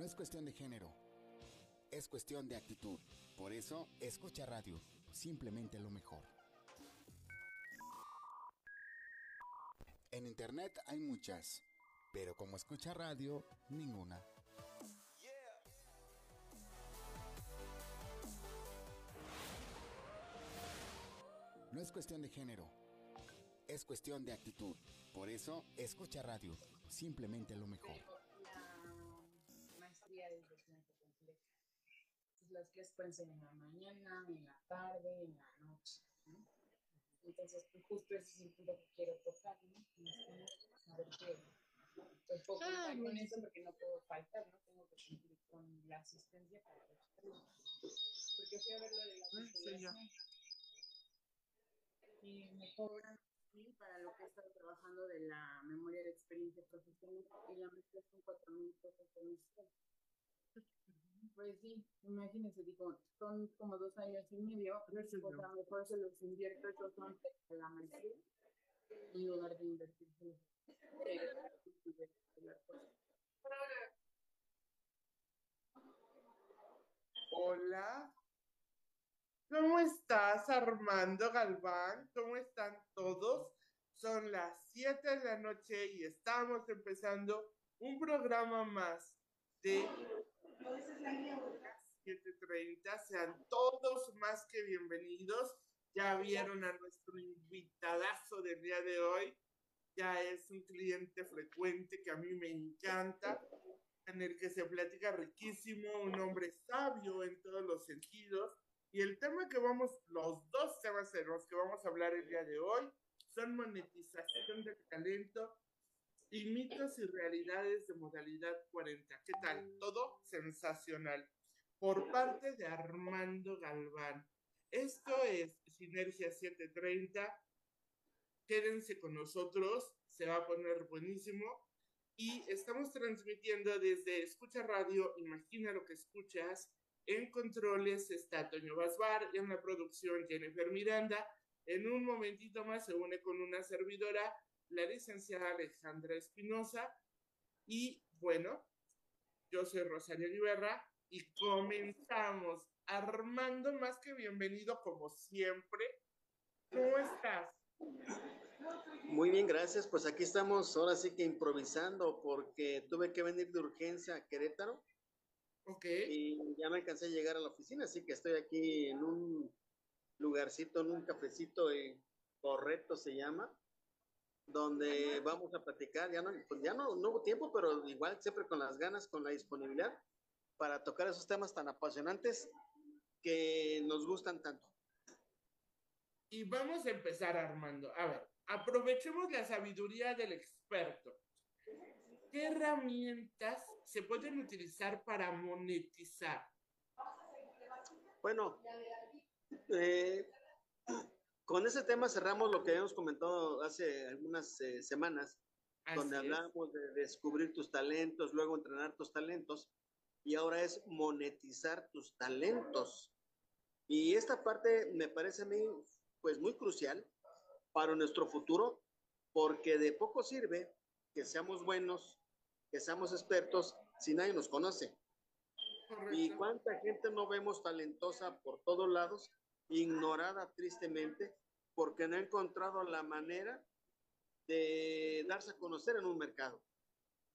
No es cuestión de género, es cuestión de actitud. Por eso, escucha radio, simplemente lo mejor. En internet hay muchas, pero como escucha radio, ninguna. No es cuestión de género, es cuestión de actitud. Por eso, escucha radio, simplemente lo mejor. Las clases pueden ser en la mañana, en la tarde, en la noche. ¿no? Entonces, pues, justo ese es el punto que quiero tocar, ¿no? A ver qué. Pues puedo contar con eso porque no puedo faltar, ¿no? Tengo que cumplir con la asistencia para que Porque fui a ver lo de la titulación. Y me cobran y para lo que he estado trabajando de la memoria de experiencia profesional y la maestra son cuatro mil pesos semestral. Pues sí, imagínense, digo, son como dos años y medio, pues a lo mejor se los invierto esos son de la maestría en lugar de invertir Hola. ¿Cómo estás, Armando Galván? ¿Cómo están todos? Son las 7 de la noche y estamos empezando un programa más de 7.30. Sean todos más que bienvenidos. Ya vieron a nuestro invitadazo del día de hoy. Ya es un cliente frecuente que a mí me encanta, en el que se platica riquísimo, un hombre sabio en todos los sentidos. Y el tema que vamos, los dos temas de los que vamos a hablar el día de hoy son monetización del talento y mitos y realidades de modalidad 40. ¿Qué tal? Todo sensacional. Por parte de Armando Galván. Esto es Sinergia 730. Quédense con nosotros, se va a poner buenísimo. Y estamos transmitiendo desde Escucha Radio, imagina lo que escuchas. En controles está Toño Basbar, en la producción Jennifer Miranda. En un momentito más se une con una servidora, la licenciada Alejandra Espinosa. Y bueno, yo soy Rosario Guiberra y comenzamos. Armando, más que bienvenido como siempre. ¿Cómo estás? Muy bien, gracias. Pues aquí estamos ahora sí que improvisando porque tuve que venir de urgencia a Querétaro. Ok. Y ya me alcancé a llegar a la oficina, así que estoy aquí en un lugarcito, en un cafecito, eh, correcto se llama, donde vamos a platicar. Ya no, pues ya no, no hubo tiempo, pero igual siempre con las ganas, con la disponibilidad para tocar esos temas tan apasionantes que nos gustan tanto. Y vamos a empezar, Armando. A ver, aprovechemos la sabiduría del experto. ¿Qué herramientas se pueden utilizar para monetizar? Bueno, eh, con ese tema cerramos lo que habíamos comentado hace algunas eh, semanas, Así donde es. hablamos de descubrir tus talentos, luego entrenar tus talentos, y ahora es monetizar tus talentos. Y esta parte me parece a mí, pues, muy crucial para nuestro futuro, porque de poco sirve que seamos buenos, que seamos expertos, si nadie nos conoce. ¿Y cuánta gente no vemos talentosa por todos lados, ignorada tristemente, porque no ha encontrado la manera de darse a conocer en un mercado?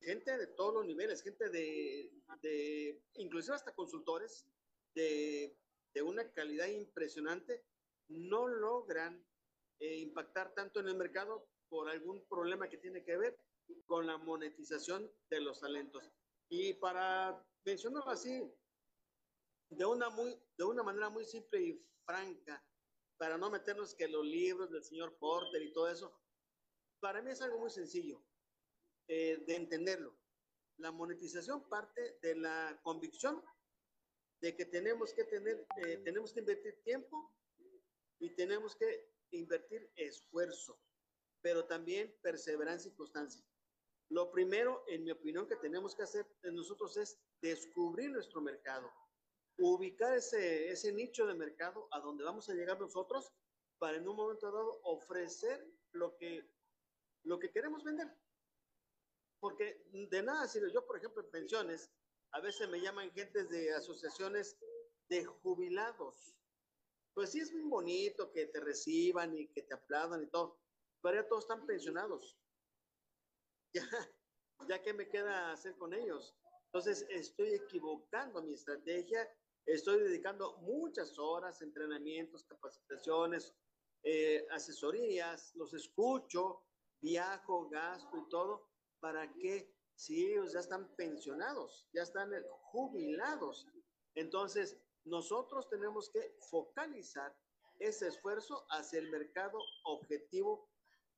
Gente de todos los niveles, gente de, de inclusive hasta consultores de, de una calidad impresionante, no logran eh, impactar tanto en el mercado por algún problema que tiene que ver con la monetización de los talentos. Y para mencionarlo así, de una, muy, de una manera muy simple y franca, para no meternos que los libros del señor Porter y todo eso, para mí es algo muy sencillo eh, de entenderlo. La monetización parte de la convicción de que tenemos que tener, eh, tenemos que invertir tiempo y tenemos que invertir esfuerzo, pero también perseverancia y constancia. Lo primero, en mi opinión, que tenemos que hacer nosotros es descubrir nuestro mercado, ubicar ese, ese nicho de mercado a donde vamos a llegar nosotros para en un momento dado ofrecer lo que, lo que queremos vender. Porque de nada sirve, yo por ejemplo en pensiones, A veces me llaman gentes de asociaciones de jubilados. Pues sí es muy bonito que te reciban y que te aplaudan y todo, pero ya todos están pensionados. Ya, ya qué me queda hacer con ellos. Entonces estoy equivocando mi estrategia, estoy dedicando muchas horas, entrenamientos, capacitaciones, eh, asesorías, los escucho, viajo, gasto y todo, para que si ellos ya están pensionados, ya están jubilados, entonces nosotros tenemos que focalizar ese esfuerzo hacia el mercado objetivo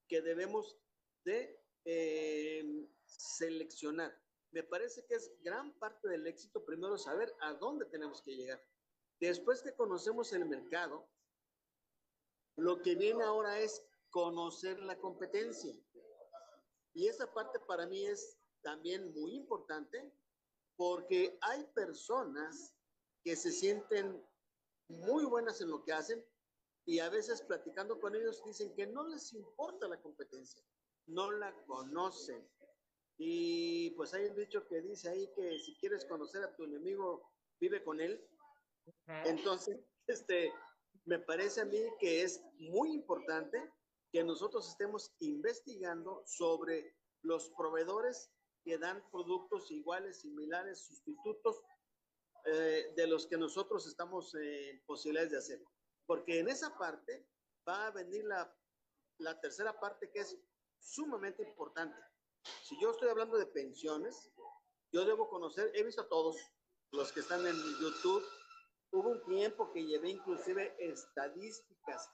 que debemos de eh, seleccionar. Me parece que es gran parte del éxito primero saber a dónde tenemos que llegar. Después que conocemos el mercado, lo que viene ahora es conocer la competencia. Y esa parte para mí es también muy importante porque hay personas que se sienten muy buenas en lo que hacen y a veces platicando con ellos dicen que no les importa la competencia, no la conocen. Y pues hay un dicho que dice ahí que si quieres conocer a tu enemigo, vive con él. Entonces, este, me parece a mí que es muy importante que nosotros estemos investigando sobre los proveedores que dan productos iguales, similares, sustitutos eh, de los que nosotros estamos en posibilidades de hacer. Porque en esa parte va a venir la, la tercera parte que es sumamente importante. Si yo estoy hablando de pensiones, yo debo conocer, he visto a todos los que están en YouTube, hubo un tiempo que llevé inclusive estadísticas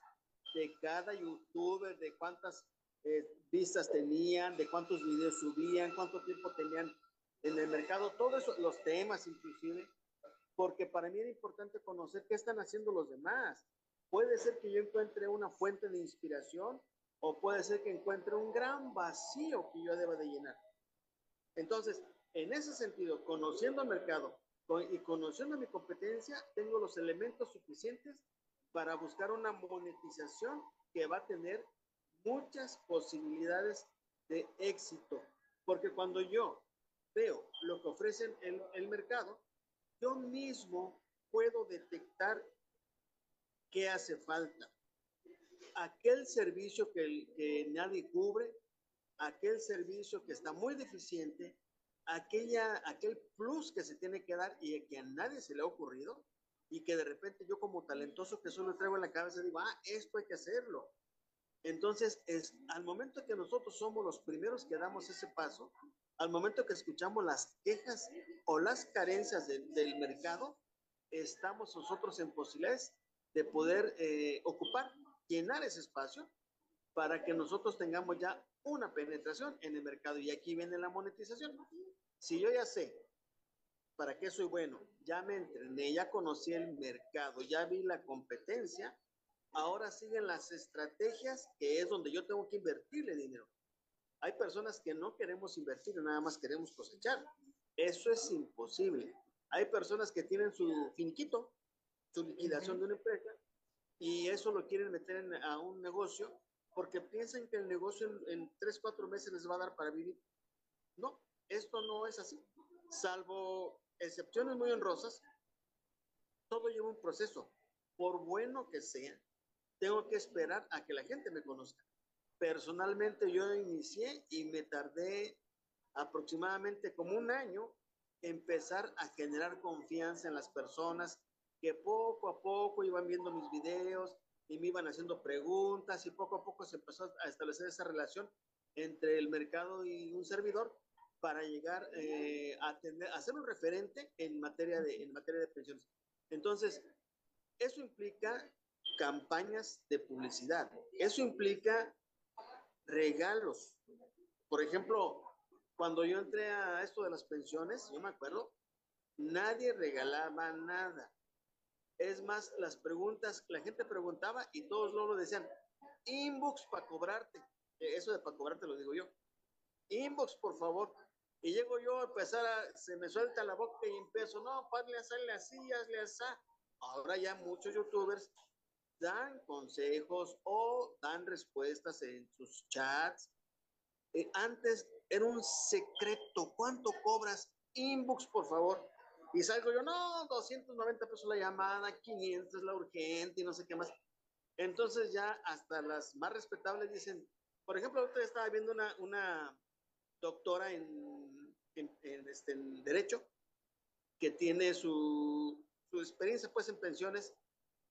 de cada youtuber, de cuántas eh, vistas tenían, de cuántos videos subían, cuánto tiempo tenían en el mercado, todos los temas inclusive, porque para mí era importante conocer qué están haciendo los demás. Puede ser que yo encuentre una fuente de inspiración o puede ser que encuentre un gran vacío que yo deba de llenar. Entonces, en ese sentido, conociendo el mercado y conociendo mi competencia, tengo los elementos suficientes para buscar una monetización que va a tener muchas posibilidades de éxito. Porque cuando yo veo lo que ofrecen en el mercado, yo mismo puedo detectar qué hace falta. Aquel servicio que, que nadie cubre, aquel servicio que está muy deficiente, aquella, aquel plus que se tiene que dar y que a nadie se le ha ocurrido y que de repente yo como talentoso que solo traigo en la cabeza digo, ah, esto hay que hacerlo. Entonces, es, al momento que nosotros somos los primeros que damos ese paso, al momento que escuchamos las quejas o las carencias del mercado, estamos nosotros en posibilidades de poder eh, ocupar, llenar ese espacio para que nosotros tengamos ya una penetración en el mercado. Y aquí viene la monetización. Si yo ya sé para qué soy bueno, ya me entrené, ya conocí el mercado, ya vi la competencia, ahora siguen las estrategias, que es donde yo tengo que invertirle dinero. Hay personas que no queremos invertir, nada más queremos cosechar. Eso es imposible. Hay personas que tienen su finiquito, su liquidación de una empresa, y eso lo quieren meter a un negocio porque piensan que el negocio en, en tres, cuatro meses les va a dar para vivir. No, esto no es así. Salvo excepciones muy honrosas, todo lleva un proceso. Por bueno que sea, tengo que esperar a que la gente me conozca. Personalmente yo inicié y me tardé aproximadamente como un año empezar a generar confianza en las personas que poco a poco iban viendo mis videos y me iban haciendo preguntas y poco a poco se empezó a establecer esa relación entre el mercado y un servidor para llegar eh, a, tener, a ser un referente en materia, de, en materia de pensiones. Entonces, eso implica campañas de publicidad. Eso implica regalos. Por ejemplo, cuando yo entré a esto de las pensiones, yo me acuerdo, nadie regalaba nada. Es más, las preguntas, la gente preguntaba y todos luego decían, inbox para cobrarte. Eso de para cobrarte lo digo yo. Inbox, por favor. Y llego yo a empezar a, se me suelta la boca y empiezo, no, padre, hazle así, hazle así. Ahora ya muchos youtubers dan consejos o dan respuestas en sus chats. Eh, antes era un secreto, ¿cuánto cobras? inbox, por favor. Y salgo yo, no, 290 pesos la llamada, 500 la urgente y no sé qué más. Entonces ya hasta las más respetables dicen, por ejemplo, ahorita estaba viendo una, una doctora en, en, este, en Derecho que tiene su, su experiencia pues en pensiones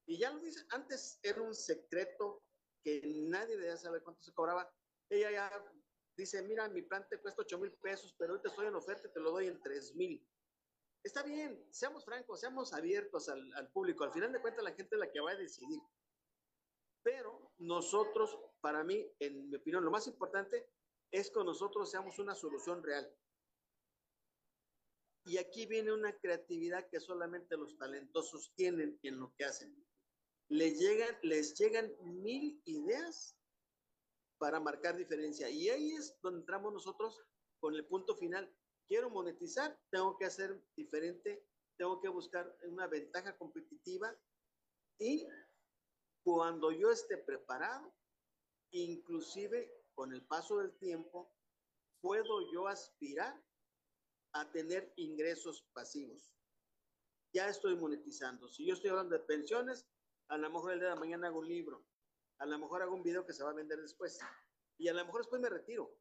y ya lo dice, antes era un secreto que nadie debía saber cuánto se cobraba. Ella ya dice, mira, mi plan te cuesta 8 mil pesos, pero ahorita estoy en oferta y te lo doy en 3 mil. Está bien, seamos francos, seamos abiertos al, público. Al final de cuentas, la gente es la que va a decidir. Pero nosotros, para mí, en mi opinión, lo más importante es que nosotros seamos una solución real. Y aquí viene una creatividad que solamente los talentosos tienen en lo que hacen. Les llegan, les llegan mil ideas para marcar diferencia. Y ahí es donde entramos nosotros con el punto final quiero monetizar, tengo que hacer diferente, tengo que buscar una ventaja competitiva y cuando yo esté preparado, inclusive con el paso del tiempo, puedo yo aspirar a tener ingresos pasivos. Ya estoy monetizando. Si yo estoy hablando de pensiones, a lo mejor el día de mañana hago un libro, a lo mejor hago un video que se va a vender después y a lo mejor después me retiro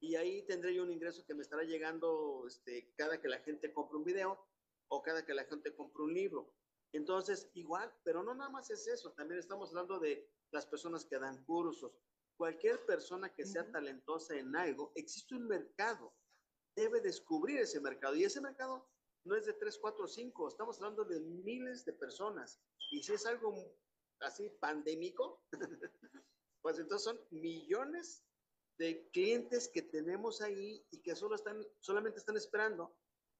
y ahí tendré yo un ingreso que me estará llegando este, cada que la gente compre un video o cada que la gente compre un libro. Entonces, igual, pero no nada más es eso, también estamos hablando de las personas que dan cursos. Cualquier persona que sea talentosa en algo, existe un mercado, debe descubrir ese mercado y ese mercado no es de 3, 4, 5, estamos hablando de miles de personas. Y si es algo así pandémico, pues entonces son millones de clientes que tenemos ahí y que solo están, solamente están esperando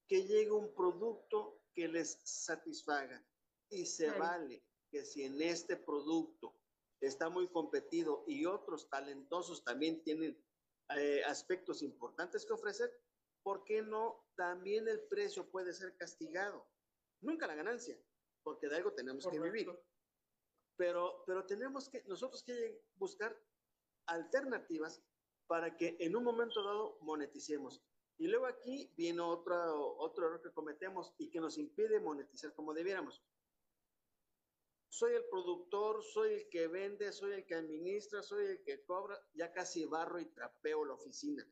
que llegue un producto que les satisfaga. Y se vale que si en este producto está muy competido y otros talentosos también tienen eh, aspectos importantes que ofrecer, ¿por qué no también el precio puede ser castigado? Nunca la ganancia, porque de algo tenemos que vivir. Pero, pero tenemos que, nosotros que buscar alternativas para que en un momento dado moneticemos. Y luego aquí viene otro, otro error que cometemos y que nos impide monetizar como debiéramos. Soy el productor, soy el que vende, soy el que administra, soy el que cobra, ya casi barro y trapeo la oficina.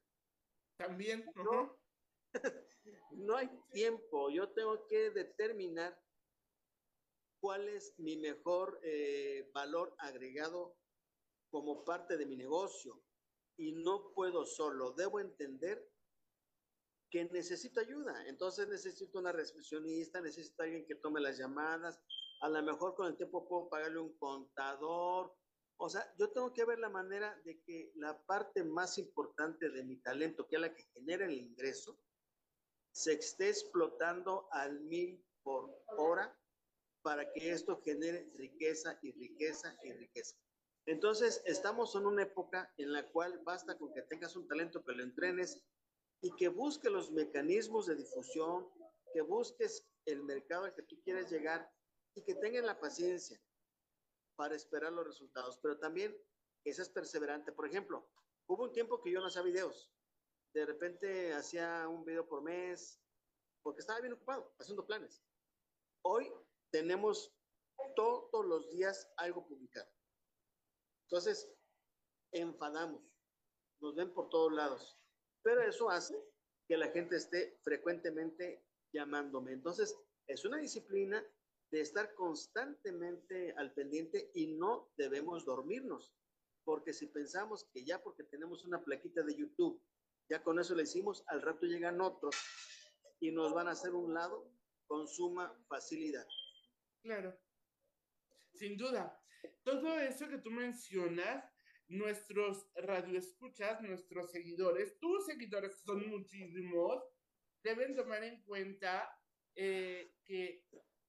También. No, no hay tiempo, yo tengo que determinar cuál es mi mejor eh, valor agregado como parte de mi negocio y no puedo solo, debo entender que necesito ayuda. Entonces necesito una recepcionista, necesito alguien que tome las llamadas, a lo mejor con el tiempo puedo pagarle un contador. O sea, yo tengo que ver la manera de que la parte más importante de mi talento, que es la que genera el ingreso, se esté explotando al mil por hora para que esto genere riqueza y riqueza y riqueza. Entonces, estamos en una época en la cual basta con que tengas un talento, que lo entrenes y que busques los mecanismos de difusión, que busques el mercado al que tú quieres llegar y que tengan la paciencia para esperar los resultados, pero también que seas perseverante. Por ejemplo, hubo un tiempo que yo no hacía videos. De repente hacía un video por mes porque estaba bien ocupado haciendo planes. Hoy tenemos todos los días algo publicado. Entonces, enfadamos, nos ven por todos lados, pero eso hace que la gente esté frecuentemente llamándome. Entonces, es una disciplina de estar constantemente al pendiente y no debemos dormirnos, porque si pensamos que ya porque tenemos una plaquita de YouTube, ya con eso le hicimos, al rato llegan otros y nos van a hacer un lado con suma facilidad. Claro, sin duda todo eso que tú mencionas, nuestros radioescuchas, nuestros seguidores, tus seguidores, que son muchísimos, deben tomar en cuenta eh, que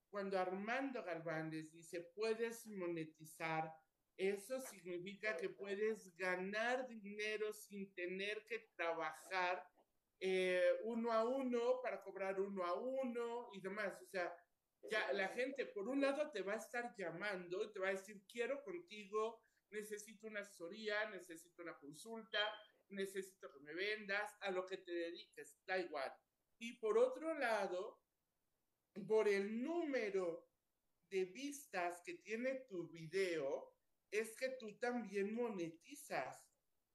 cuando Armando Garbandes dice puedes monetizar, eso significa que puedes ganar dinero sin tener que trabajar eh, uno a uno para cobrar uno a uno y demás. O sea, ya la gente, por un lado, te va a estar llamando y te va a decir, quiero contigo, necesito una asesoría, necesito una consulta, necesito que me vendas, a lo que te dediques, da igual. Y por otro lado, por el número de vistas que tiene tu video, es que tú también monetizas.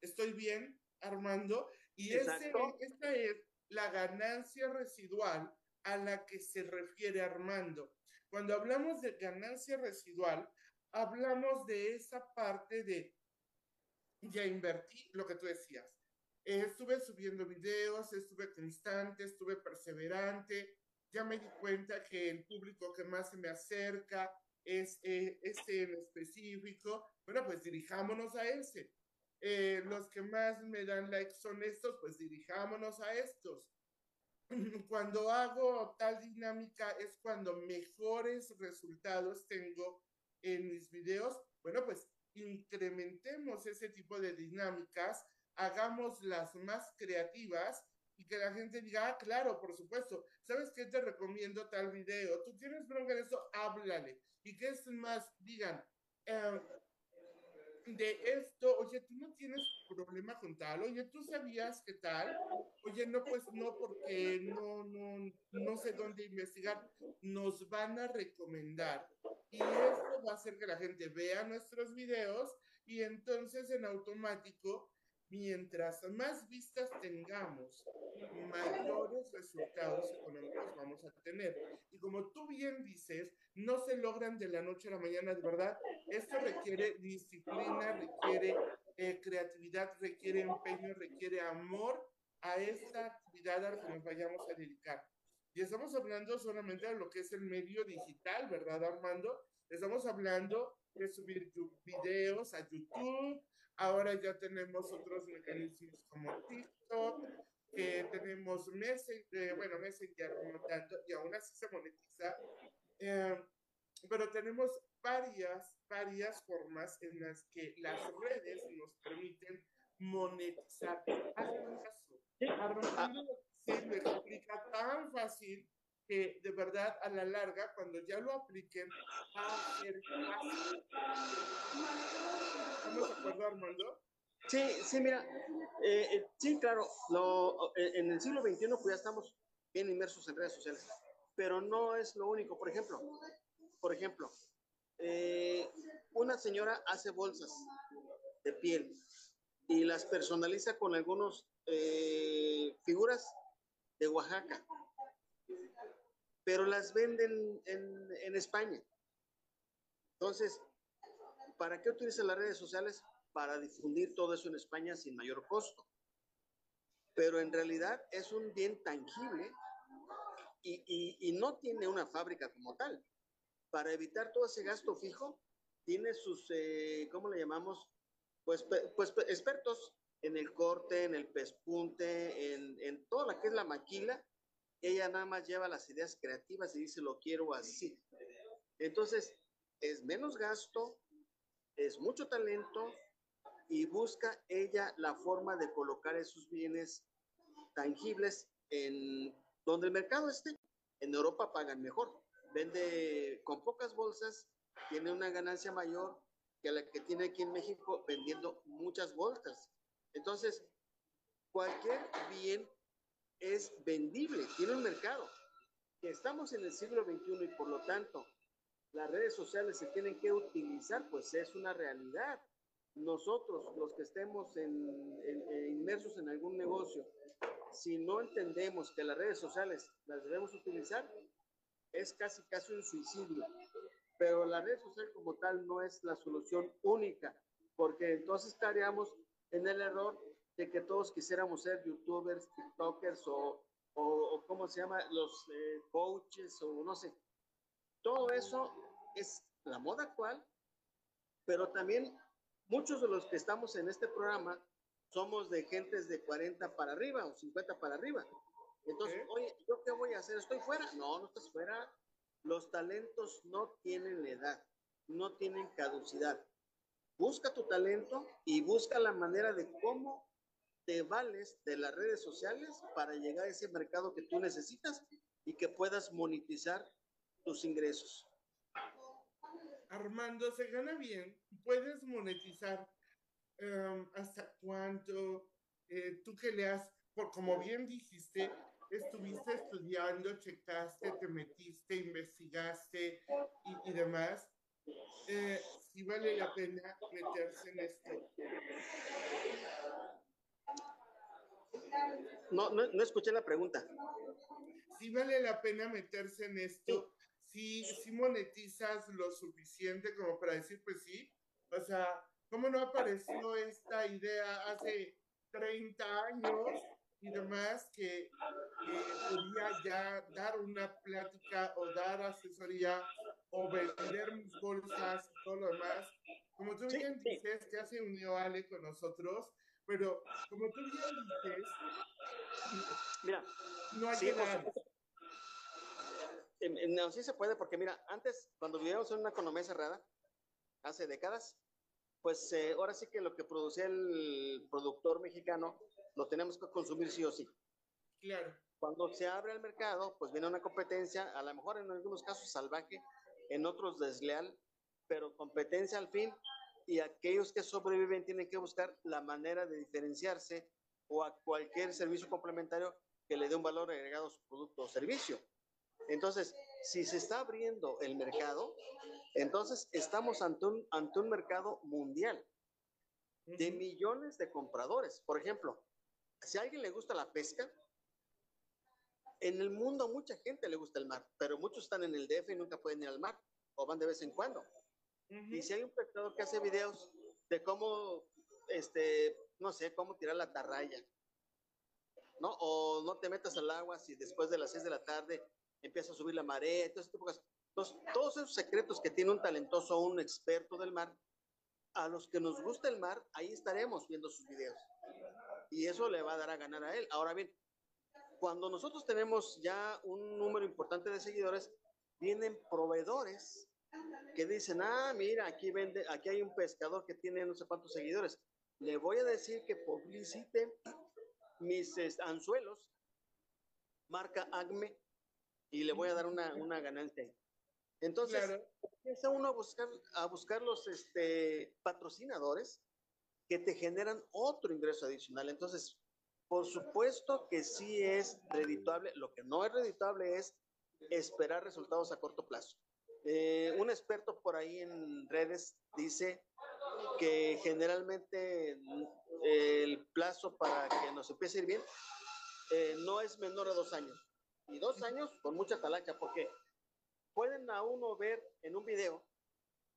¿Estoy bien, Armando? Y ese, esta es la ganancia residual a la que se refiere Armando. Cuando hablamos de ganancia residual, hablamos de esa parte de ya invertí lo que tú decías. estuve subiendo videos, estuve constante, estuve perseverante, ya me di cuenta que el público que más se me acerca es eh, ese en específico. Bueno, pues dirijámonos a ese. Eh, los que más me dan likes son estos, pues dirijámonos a estos. Cuando hago tal dinámica es cuando mejores resultados tengo en mis videos. Bueno, pues incrementemos ese tipo de dinámicas, hagamos las más creativas y que la gente diga, ah, claro, por supuesto, ¿sabes qué te recomiendo tal video? Tú tienes bronca en eso, háblale. Y que es más, digan, eh, de esto, oye, tú no tienes problema con tal, oye, tú sabías que tal, oye, no, pues no, porque no, no, no sé dónde investigar, nos van a recomendar. Y esto va a hacer que la gente vea nuestros videos y entonces en automático mientras más vistas tengamos, mayores resultados económicos vamos a tener. Y como tú bien dices, no se logran de la noche a la mañana, de verdad. Esto requiere disciplina, requiere eh, creatividad, requiere empeño, requiere amor a esta actividad a la que nos vayamos a dedicar. Y estamos hablando solamente de lo que es el medio digital, ¿verdad, Armando? Estamos hablando de subir videos a YouTube, Ahora ya tenemos otros mecanismos como TikTok, que tenemos Messenger, bueno, Messenger y aún así se monetiza. Eh, pero tenemos varias, varias formas en las que las redes nos permiten monetizar. Caso. Armando se lo explica tan fácil que de verdad a la larga, cuando ya lo apliquen, va a ser fácil. ¿Estamos de acuerdo, Armando? Sí, sí, mira, eh, eh, sí, claro, lo, eh, en el siglo XXI pues ya estamos bien inmersos en redes sociales, pero no es lo único. Por ejemplo, por ejemplo, una señora hace bolsas de piel y las personaliza con algunas figuras de Oaxaca, pero las venden en, en España. Entonces, ¿para qué utilizan las redes sociales? Para difundir todo eso en España sin mayor costo. Pero en realidad es un bien tangible y, y, no tiene una fábrica como tal. Para evitar todo ese gasto fijo, tiene sus, eh, ¿cómo le llamamos? Pues, pues expertos en el corte, en el pespunte, en, en todo lo que es la maquila. Ella nada más lleva las ideas creativas y dice, lo quiero así. Entonces, es menos gasto, es mucho talento y busca ella la forma de colocar esos bienes tangibles en donde el mercado esté. En Europa pagan mejor, vende con pocas bolsas, tiene una ganancia mayor que la que tiene aquí en México vendiendo muchas bolsas. Entonces, cualquier bien es vendible, tiene un mercado. Estamos en el siglo XXI y por lo tanto las redes sociales se tienen que utilizar, pues es una realidad. Nosotros, los que estemos inmersos en algún negocio, si no entendemos que las redes sociales las debemos utilizar, es casi casi un suicidio. Pero la red social como tal no es la solución única, porque entonces estaríamos en el error de que todos quisiéramos ser youtubers, tiktokers o, o, ¿cómo se llama? Los eh, coaches o no sé. Todo eso es la moda actual, pero también muchos de los que estamos en este programa somos de gentes de 40 para arriba o 50 para arriba. Entonces, oye, ¿yo qué voy a hacer? ¿Estoy fuera? No, no estás fuera. Los talentos no tienen edad, no tienen caducidad. Busca tu talento y busca la manera de cómo te vales de las redes sociales para llegar a ese mercado que tú necesitas y que puedas monetizar tus ingresos. Armando, se gana bien, puedes monetizar em, hasta cuánto, eh, tú que le has, por, como bien dijiste, estuviste estudiando, checaste, te metiste, investigaste y, y demás, eh, si vale la pena meterse en esto. No, no, no escuché la pregunta. Si vale la pena meterse en esto, si, si monetizas lo suficiente como para decir, pues sí, o sea, ¿cómo no apareció esta idea hace 30 años y demás que, podía ya dar una plática o dar asesoría o vender mis bolsas y todo lo demás? Como tú bien dices, ya se unió Ale con nosotros, pero como tú bien dices, Mira, no hay sí, em, No, sí se puede, porque mira, antes, cuando vivíamos en una economía cerrada, hace décadas, pues eh, ahora sí que lo que producía el productor mexicano lo tenemos que consumir sí o sí. Claro, Cuando se abre el mercado, pues viene una competencia, a lo mejor en algunos casos salvaje, en otros desleal, pero competencia al fin, y aquellos que sobreviven tienen que buscar la manera de diferenciarse o a cualquier servicio complementario que le dé un valor agregado a su producto o servicio. Entonces, si se está abriendo el mercado, entonces estamos ante un, ante un mercado mundial de millones de compradores. Por ejemplo, si a alguien le gusta la pesca, en el mundo mucha gente le gusta el mar, pero muchos están en el DF y nunca pueden ir al mar o van de vez en cuando. Y si hay un pescador que hace videos de cómo, este, no sé, cómo tirar la tarraya, ¿no? O no te metas al agua si después de las 6 de la tarde empieza a subir la marea, cosas. Entonces, todos esos secretos que tiene un talentoso o un experto del mar, a los que nos gusta el mar, ahí estaremos viendo sus videos. Y eso le va a dar a ganar a él. Ahora bien, cuando nosotros tenemos ya un número importante de seguidores, vienen proveedores que dicen, ah, mira, aquí vende, aquí hay un pescador que tiene no sé cuántos seguidores. Le voy a decir que publicite mis anzuelos, marca Acme, y le voy a dar una, una ganancia. Entonces, Claro. empieza uno a buscar, a buscar los este, patrocinadores que te generan otro ingreso adicional. Entonces, por supuesto que sí es redituable. Lo que no es redituable es esperar resultados a corto plazo. Eh, un experto por ahí en redes dice que generalmente mm, el plazo para que nos empiece a ir bien eh, no es menor a dos años. Y dos años con mucha talacha, porque pueden a uno ver en un video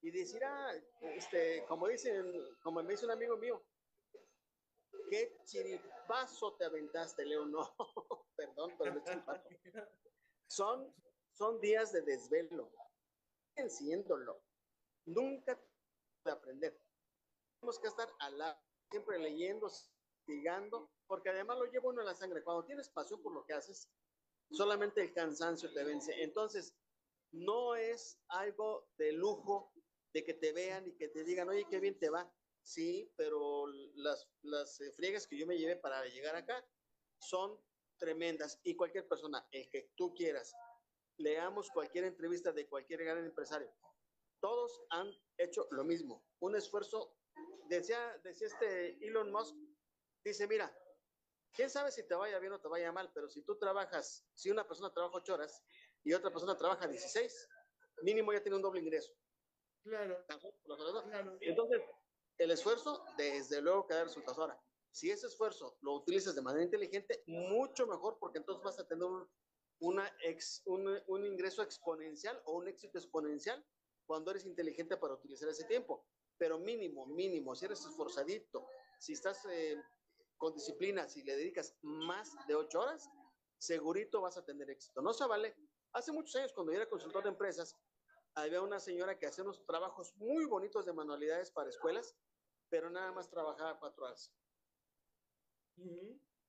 y decir, ah, este, como dicen, como me dice un amigo mío, qué chiripazo te aventaste, Leo. No, perdón, pero no chiripazo. Son, son días de desvelo, enciéndolo. Nunca de aprender. Tenemos que estar al lado, siempre leyendo, investigando, porque además lo lleva uno en la sangre. Cuando tienes pasión por lo que haces, solamente el cansancio te vence. Entonces, no es algo de lujo de que te vean y que te digan, oye, qué bien te va. Sí, pero las, las eh, friegas que yo me llevé para llegar acá son tremendas. Y cualquier persona, el que tú quieras, leamos cualquier entrevista de cualquier gran empresario. Todos han hecho lo mismo. Un esfuerzo, decía, decía este Elon Musk, dice, mira, quién sabe si te vaya bien o te vaya mal, pero si tú trabajas, si una persona trabaja ocho horas y otra persona trabaja 16, mínimo ya tiene un doble ingreso. Claro. Entonces, el esfuerzo, desde luego que da resultados. Ahora, si ese esfuerzo lo utilizas de manera inteligente, mucho mejor, porque entonces vas a tener un, una ex, un, un ingreso exponencial o un éxito exponencial cuando eres inteligente para utilizar ese tiempo. Pero mínimo, mínimo, si eres esforzadito, si estás eh, con disciplina, si le dedicas más de ocho horas, segurito vas a tener éxito. No se vale. Hace muchos años, cuando yo era consultor de empresas, había una señora que hacía unos trabajos muy bonitos de manualidades para escuelas, pero nada más trabajaba cuatro horas.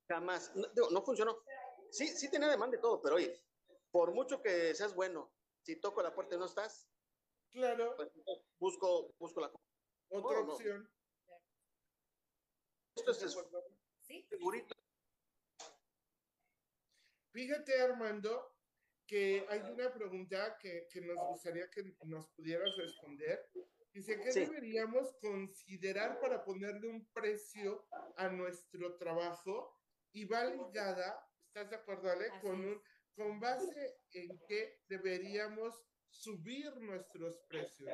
Jamás. No, funcionó. Sí, sí tenía demanda y todo, pero oye, por mucho que seas bueno, si toco la puerta y no estás, Claro, pues busco, busco la otra no, no. opción. Esto es es- Sí, segurito. Fíjate, Armando, que hay una pregunta que, que nos gustaría que nos pudieras responder. Dice, ¿qué Sí. deberíamos considerar para ponerle un precio a nuestro trabajo? Y va ligada, ¿Estás de acuerdo, Ale? Así Con, un, con base en que deberíamos subir nuestros precios.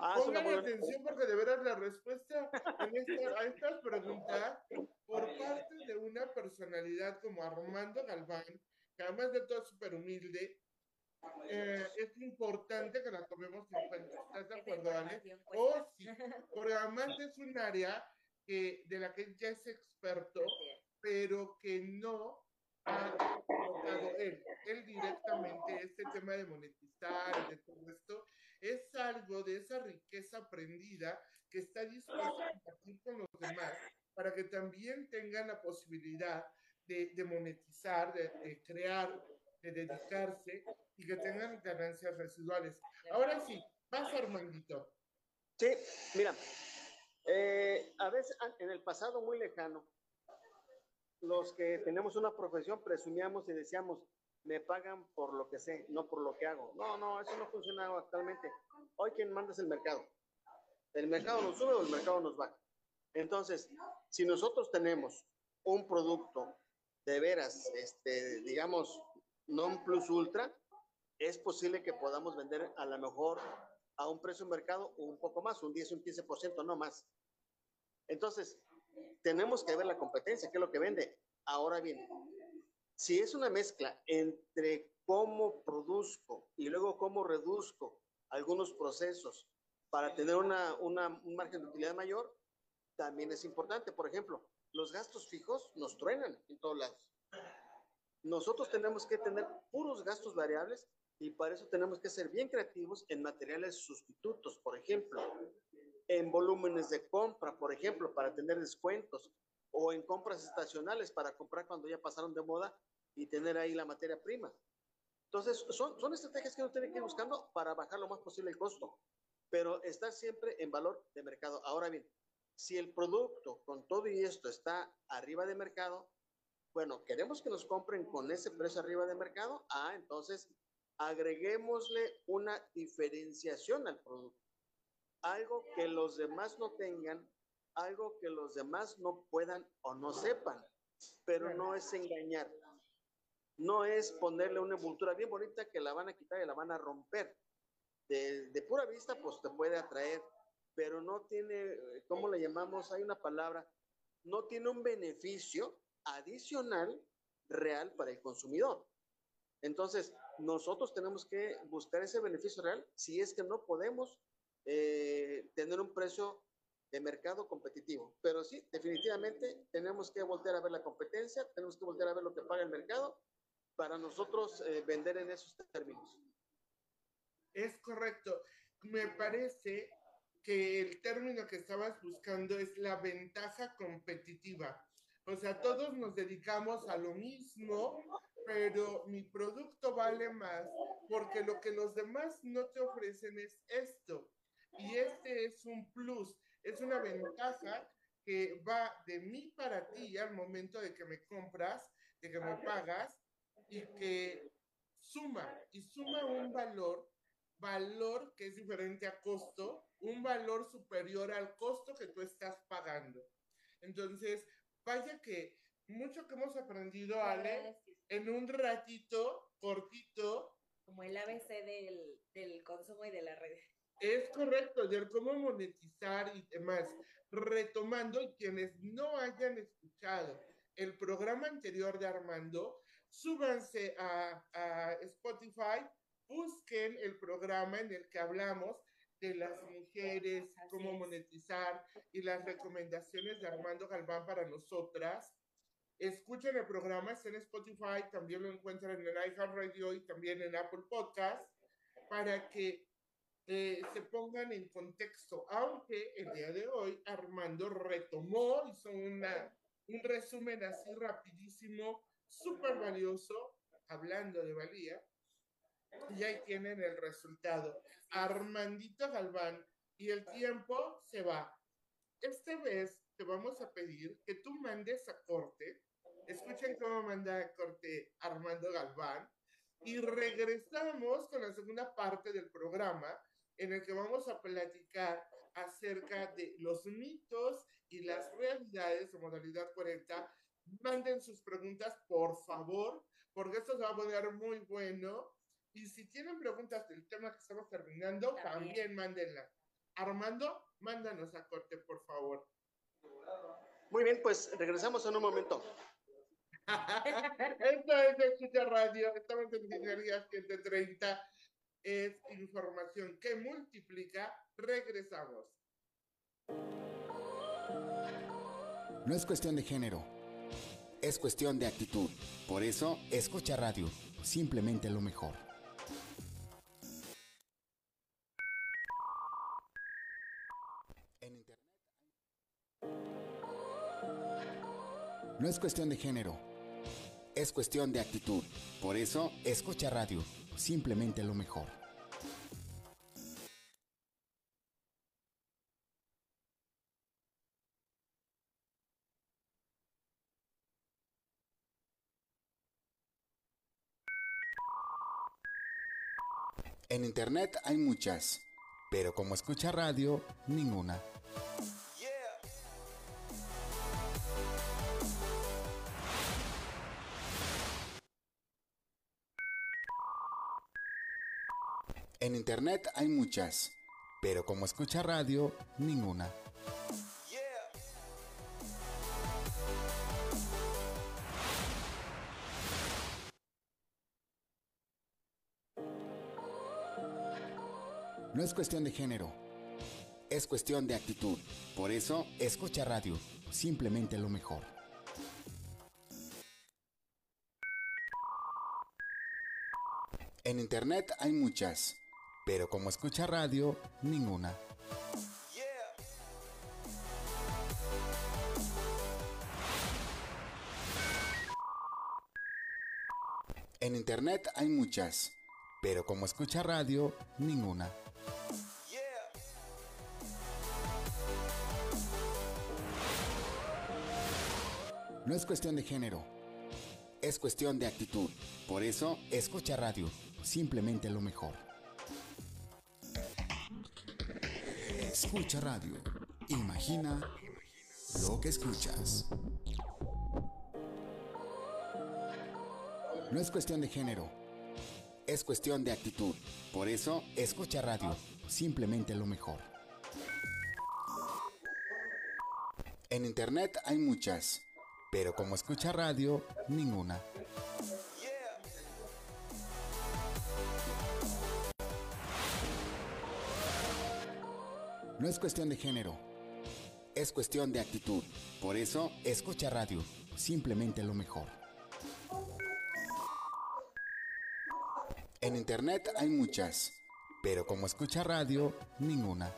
Ah, Pongan buena- atención porque de veras la respuesta en esta- a estas preguntas por parte de una personalidad como Armando Galván, que además de todo es súper humilde, eh, es importante que la tomemos en cuenta. ¿Estás de acuerdo, Ale? información Oh, sí, porque además es un área que, de la que ya es experto, pero que no ha tocado él. Él directamente, este tema de monetizar de todo esto, es algo de esa riqueza aprendida que está dispuesto a compartir con los demás para que también tengan la posibilidad de, de monetizar, de, de crear, de dedicarse y que tengan ganancias residuales. Ahora sí, vas Armandito. Sí, mira, eh, a veces an- en el pasado muy lejano, los que tenemos una profesión presumíamos y decíamos, me pagan por lo que sé, no por lo que hago. No, no, eso no funciona actualmente. Hoy quien manda es el mercado. El mercado nos sube o el mercado nos baja. Entonces, si nosotros tenemos un producto de veras, este, digamos, non plus ultra, es posible que podamos vender a lo mejor a un precio de mercado un poco más, un 10, un 15%, no más. Entonces, tenemos que ver la competencia, qué es lo que vende. Ahora bien, si es una mezcla entre cómo produzco y luego cómo reduzco algunos procesos para tener una, una- un margen de utilidad mayor, también es importante. Por ejemplo, los gastos fijos nos truenan en todos lados. Nosotros tenemos que tener puros gastos variables y para eso tenemos que ser bien creativos en materiales sustitutos, por ejemplo, en volúmenes de compra, por ejemplo, para tener descuentos, o en compras estacionales para comprar cuando ya pasaron de moda y tener ahí la materia prima. Entonces, son, son estrategias que uno tiene que ir buscando para bajar lo más posible el costo, pero estar siempre en valor de mercado. Ahora bien, si el producto con todo y esto está arriba de mercado, bueno, queremos que nos compren con ese precio arriba de mercado, ah, entonces agreguémosle una diferenciación al producto. Algo que los demás no tengan, algo que los demás no puedan o no sepan, pero no es engañar. No es ponerle una envoltura bien bonita que la van a quitar y la van a romper. De, de pura vista, pues te puede atraer, pero no tiene, eh, ¿cómo le llamamos? Hay una palabra, no tiene un beneficio adicional real para el consumidor. Entonces, nosotros tenemos que buscar ese beneficio real si es que no podemos eh, tener un precio de mercado competitivo. Pero sí, definitivamente tenemos que voltear a ver la competencia, tenemos que voltear a ver lo que paga el mercado para nosotros eh, vender en esos términos. Es correcto. Me parece que el término que estabas buscando es la ventaja competitiva. O sea, todos nos dedicamos a lo mismo, pero mi producto vale más porque lo que los demás no te ofrecen es esto. Y este es un plus, es una ventaja que va de mí para ti al momento de que me compras, de que me pagas y que suma y suma un valor valor que es diferente a costo, un valor superior al costo que tú estás pagando. Entonces, vaya que mucho que hemos aprendido, Ale, en un ratito cortito, Como el ABC del, del consumo y de la red. es correcto, de cómo monetizar y demás. Retomando, y quienes no hayan escuchado el programa anterior de Armando, súbanse a, a Spotify, busquen el programa en el que hablamos de las mujeres, cómo monetizar y las recomendaciones de Armando Galván para nosotras. Escuchen el programa, está en Spotify, también lo encuentran en iHeartRadio y también en Apple Podcast, para que eh, se pongan en contexto, aunque el día de hoy Armando retomó, hizo una, un resumen así rapidísimo, súper valioso, hablando de valía, y ahí tienen el resultado. Armandito Galván, y el tiempo se va. Esta vez te vamos a pedir que tú mandes a corte, escuchen cómo manda a corte Armando Galván, y regresamos con la segunda parte del programa en el que vamos a platicar acerca de los mitos y las realidades de modalidad 40 Manden sus preguntas, por favor, porque esto se va a poner muy bueno. Y si tienen preguntas del tema que estamos terminando, también, También. mándenlas. Armando, mándanos a corte, por favor. Muy bien, pues regresamos en un momento. Esto es Escucha Radio, estamos en Sinergia 730. Es información que multiplica. Regresamos. No es cuestión de género, es cuestión de actitud. Por eso, escucha radio, simplemente lo mejor. No es cuestión de género, es cuestión de actitud. Por eso, escucha radio, simplemente lo mejor. En internet hay muchas, pero como escucha radio, ninguna. En internet hay muchas, pero como escucha radio, ninguna. No es cuestión de género, es cuestión de actitud. Por eso, escucha radio, simplemente lo mejor. En internet hay muchas, pero como escucha radio, ninguna. En internet hay muchas, pero como escucha radio, ninguna. No es cuestión de género, es cuestión de actitud. Por eso, escucha radio, simplemente lo mejor. Escucha radio. Imagina lo que escuchas. No es cuestión de género, es cuestión de actitud. Por eso, escucha radio, simplemente lo mejor. En internet hay muchas, pero como escucha radio, ninguna. No es cuestión de género, es cuestión de actitud. Por eso, escucha radio, simplemente lo mejor. En internet hay muchas, pero como escucha radio, ninguna.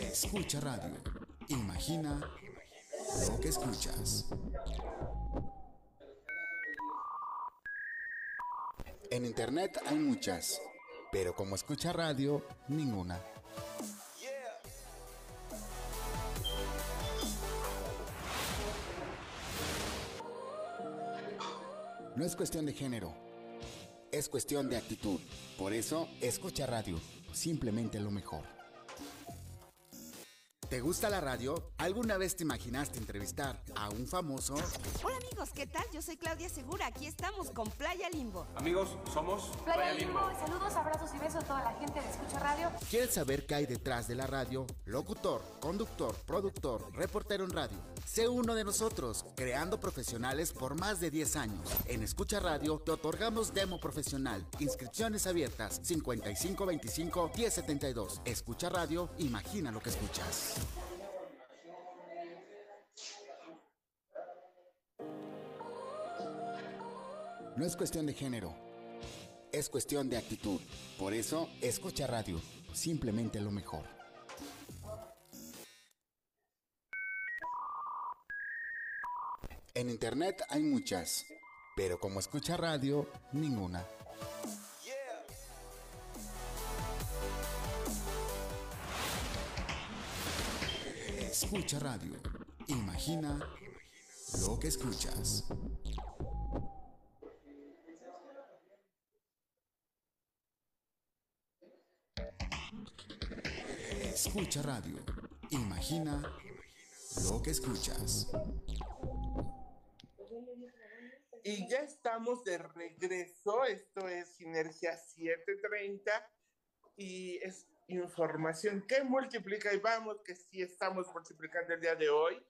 Escucha radio. Imagina lo que escuchas. En internet hay muchas, pero como escucha radio, ninguna. No es cuestión de género, es cuestión de actitud. Por eso, escucha radio, simplemente lo mejor. ¿Te gusta la radio? ¿Alguna vez te imaginaste entrevistar a un famoso? Hola amigos, ¿qué tal? Yo soy Claudia Segura. Aquí estamos con Playa Limbo. Amigos, somos Playa Limbo. Saludos, abrazos y besos a toda la gente de Escucha Radio. ¿Quieres saber qué hay detrás de la radio? Locutor, conductor, productor, reportero en radio. Sé uno de nosotros, creando profesionales por más de 10 años. En Escucha Radio te otorgamos demo profesional. Inscripciones abiertas 5525 1072. Escucha Radio, imagina lo que escuchas. No es cuestión de género, es cuestión de actitud. Por eso, escucha radio, simplemente lo mejor. En internet hay muchas, pero como escucha radio, ninguna. Escucha radio. Imagina lo que escuchas. Escucha Radio. Imagina lo que escuchas. Y ya estamos de regreso. Esto es Sinergia 730 y es información que multiplica y vamos que sí estamos multiplicando el día de hoy.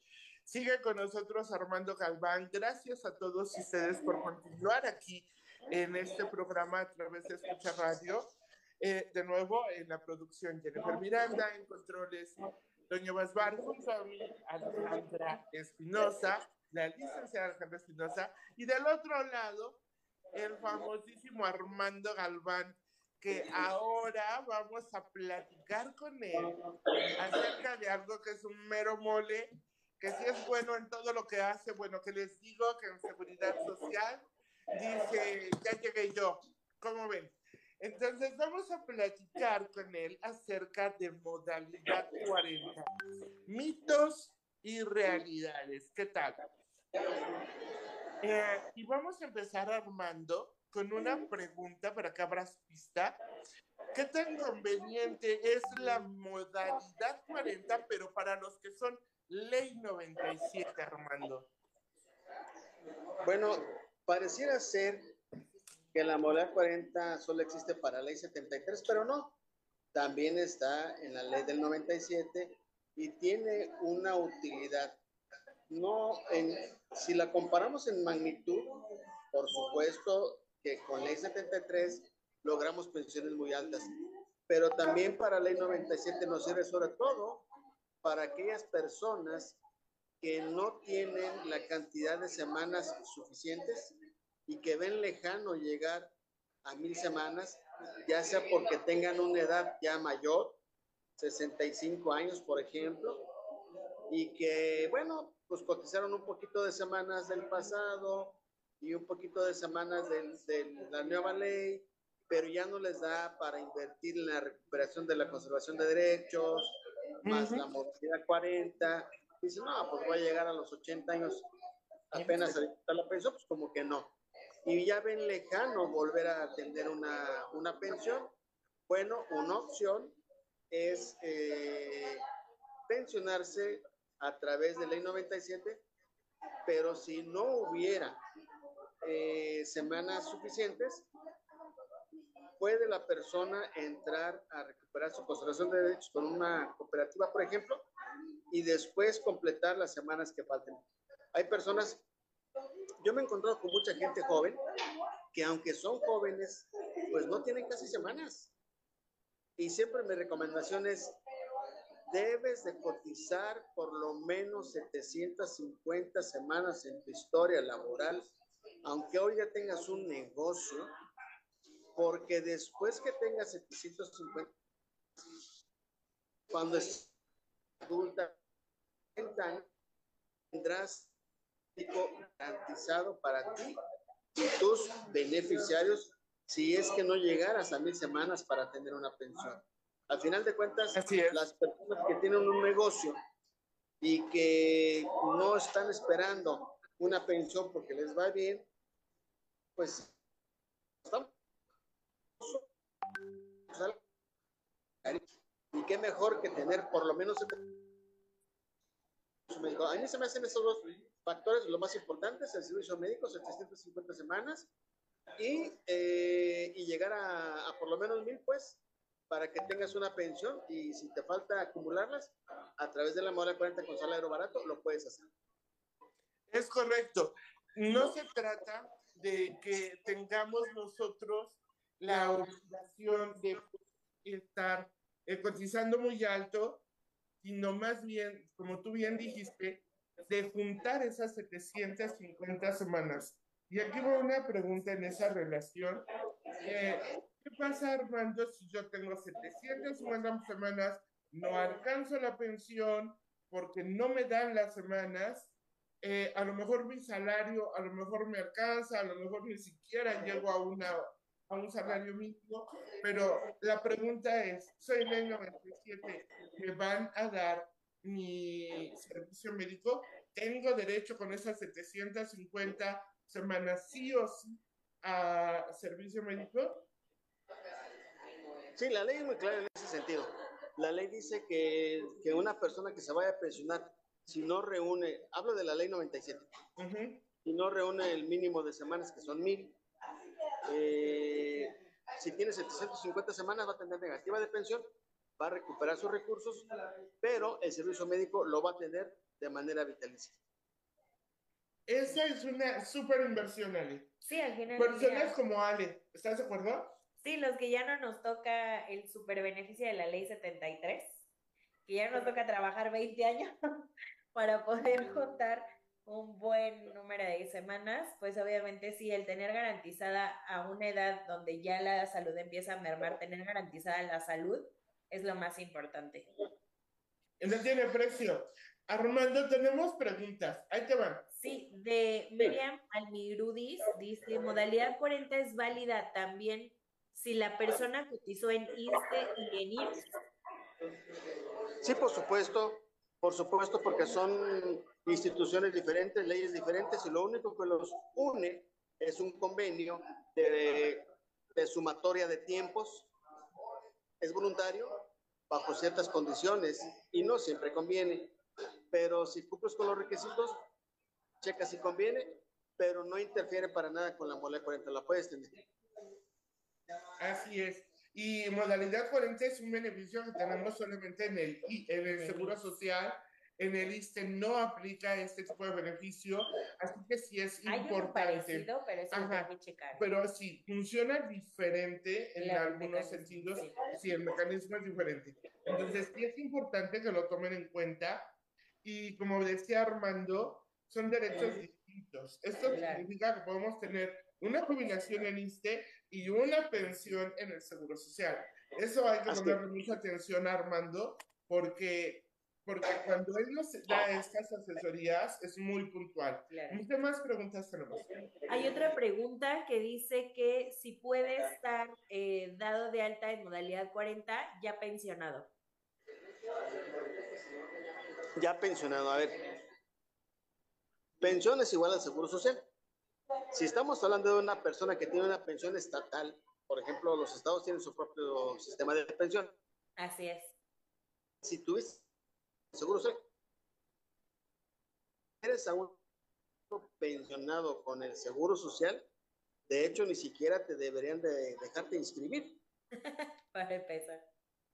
Sigue con nosotros Armando Galván. Gracias a todos ustedes por continuar aquí en este programa a través de Escucha Radio. Eh, de nuevo, en la producción Jennifer Miranda, en controles Doña Basbar, junto a mí, Alejandra Espinosa, la licenciada Alejandra Espinosa, y del otro lado, el famosísimo Armando Galván, que ahora vamos a platicar con él acerca de algo que es un mero mole, que sí es bueno en todo lo que hace, bueno, que les digo que en seguridad social dice, ya llegué yo, ¿cómo ven? Entonces vamos a platicar con él acerca de modalidad 40, mitos y realidades. ¿Qué tal? Eh, y vamos a empezar Armando con una pregunta para que abras pista. ¿Qué tan conveniente es la modalidad 40, pero para los que son ley 97, Armando? Bueno, pareciera ser que la modalidad 40 solo existe para ley 73, pero no. También está en la ley del 97 y tiene una utilidad. No, en, si la comparamos en magnitud, por supuesto que con ley 73 logramos pensiones muy altas, pero también para ley 97 nos sirve sobre todo para aquellas personas que no tienen la cantidad de semanas suficientes y que ven lejano llegar a mil semanas, ya sea porque tengan una edad ya mayor, 65 años, por ejemplo, y que, bueno, pues cotizaron un poquito de semanas del pasado y un poquito de semanas de la nueva ley, pero ya no les da para invertir en la recuperación de la conservación de derechos, más la modalidad 40. Dicen, no, pues voy a llegar a los 80 años apenas a la pensión, pues como que no. Y ya ven lejano volver a atender una, una pensión, bueno, una opción es eh, pensionarse a través de ley 97, pero si no hubiera eh, semanas suficientes, puede la persona entrar a recuperar su conservación de derechos con una cooperativa, por ejemplo, y después completar las semanas que falten. Hay personas yo me he encontrado con mucha gente joven que aunque son jóvenes, pues no tienen casi semanas. Y siempre mi recomendación es, debes de cotizar por lo menos 750 semanas en tu historia laboral, aunque hoy ya tengas un negocio, porque después que tengas 750, cuando es adulta, tendrás garantizado para ti y tus beneficiarios si es que no llegaras a mil semanas para tener una pensión. Al final de cuentas, las personas que tienen un negocio y que no están esperando una pensión porque les va bien, pues estamos y qué mejor que tener por lo menos a mí se me hacen esos dos factores, lo más importante es el servicio médico, 750 semanas, y, eh, y llegar a, a, por lo menos mil, pues, para que tengas una pensión y si te falta acumularlas, a través de la moda 40 con salario barato, lo puedes hacer. Es correcto. No se trata de que tengamos nosotros la obligación de estar eh, cotizando muy alto, sino más bien, como tú bien dijiste, de juntar esas 750 semanas. Y aquí va una pregunta en esa relación. Eh, ¿Qué pasa, Armando, si yo tengo 750 semanas, no alcanzo la pensión porque no me dan las semanas? Eh, a lo mejor mi salario, a lo mejor me alcanza, a lo mejor ni siquiera llego a, una, a un salario mínimo, pero la pregunta es, soy ley 97, ¿me van a dar mi servicio médico, tengo derecho con esas 750 semanas sí o sí a servicio médico. Sí, la ley es muy clara en ese sentido. La ley dice que, que una persona que se vaya a pensionar, si no reúne, hablo de la ley 97, Ujú. si no reúne el mínimo de semanas, que son mil, eh, si tiene 750 semanas va a tener negativa de pensión, va a recuperar sus recursos, pero el servicio médico lo va a tener de manera vitalicia. Esa es una súper inversión, Ale. Sí, al final. Personas como Ale, ¿estás de acuerdo? Sí, los que ya no nos toca el super beneficio de la ley 73, que ya nos toca trabajar 20 años para poder juntar un buen número de semanas, pues obviamente sí, el tener garantizada a una edad donde ya la salud empieza a mermar, tener garantizada la salud es lo más importante. No tiene precio. Armando, tenemos preguntas. Ahí te van. Sí, de Miriam Almirudis dice, modalidad 40 es válida también si la persona cotizó en ISTE y en IMSS. Sí, por supuesto, por supuesto, porque son instituciones diferentes, leyes diferentes, y lo único que los une es un convenio de, de sumatoria de tiempos. Es voluntario bajo ciertas condiciones y no siempre conviene. Pero si cumples con los requisitos, checa si conviene, pero no interfiere para nada con la mole 40, la puedes tener. Así es. Y modalidad 40 es un beneficio que tenemos solamente en el, en el Seguro Social. En el ISTE no aplica este tipo de beneficio, así que sí es Hay importante. parecido, pero eso Ajá. Pero sí, funciona diferente en el algunos sentidos. sí. Sí, el mecanismo es diferente. Entonces, sí es importante que lo tomen en cuenta. Y como decía Armando, son derechos distintos. Esto Claro. significa que podemos tener una jubilación en ISTE y una pensión en el Seguro Social. Eso hay que ponerle mucha atención a Armando, porque, porque cuando él nos da estas asesorías es muy puntual. Claro. Muchas más preguntas tenemos. Hay otra pregunta que dice que si puede estar eh, dado de alta en modalidad 40 ya pensionado. Ya pensionado, a ver. Pensión es igual al seguro social. Si estamos hablando de una persona que tiene una pensión estatal, por ejemplo, los estados tienen su propio sistema de pensión. Así es. Si tuviste seguro social, eres aún pensionado con el seguro social, de hecho, ni siquiera te deberían de dejarte inscribir. Para empezar.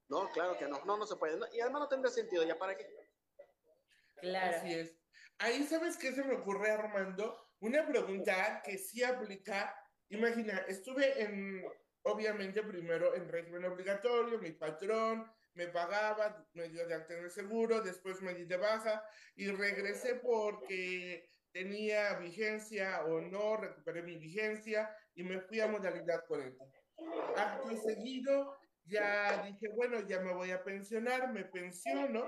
No, claro que no. No, no se puede. No, Y además no tendrá sentido. ¿Ya para qué? Claro. Así es. Ahí, ¿sabes qué se me ocurre, Armando? Una pregunta que sí aplica. Imagina, estuve en, obviamente, primero en régimen obligatorio, mi patrón me pagaba, me dio de alta en el seguro, después me di de baja y regresé porque tenía vigencia o no, recuperé mi vigencia y me fui a modalidad 40. Acto seguido, ya dije, bueno, ya me voy a pensionar, me pensiono.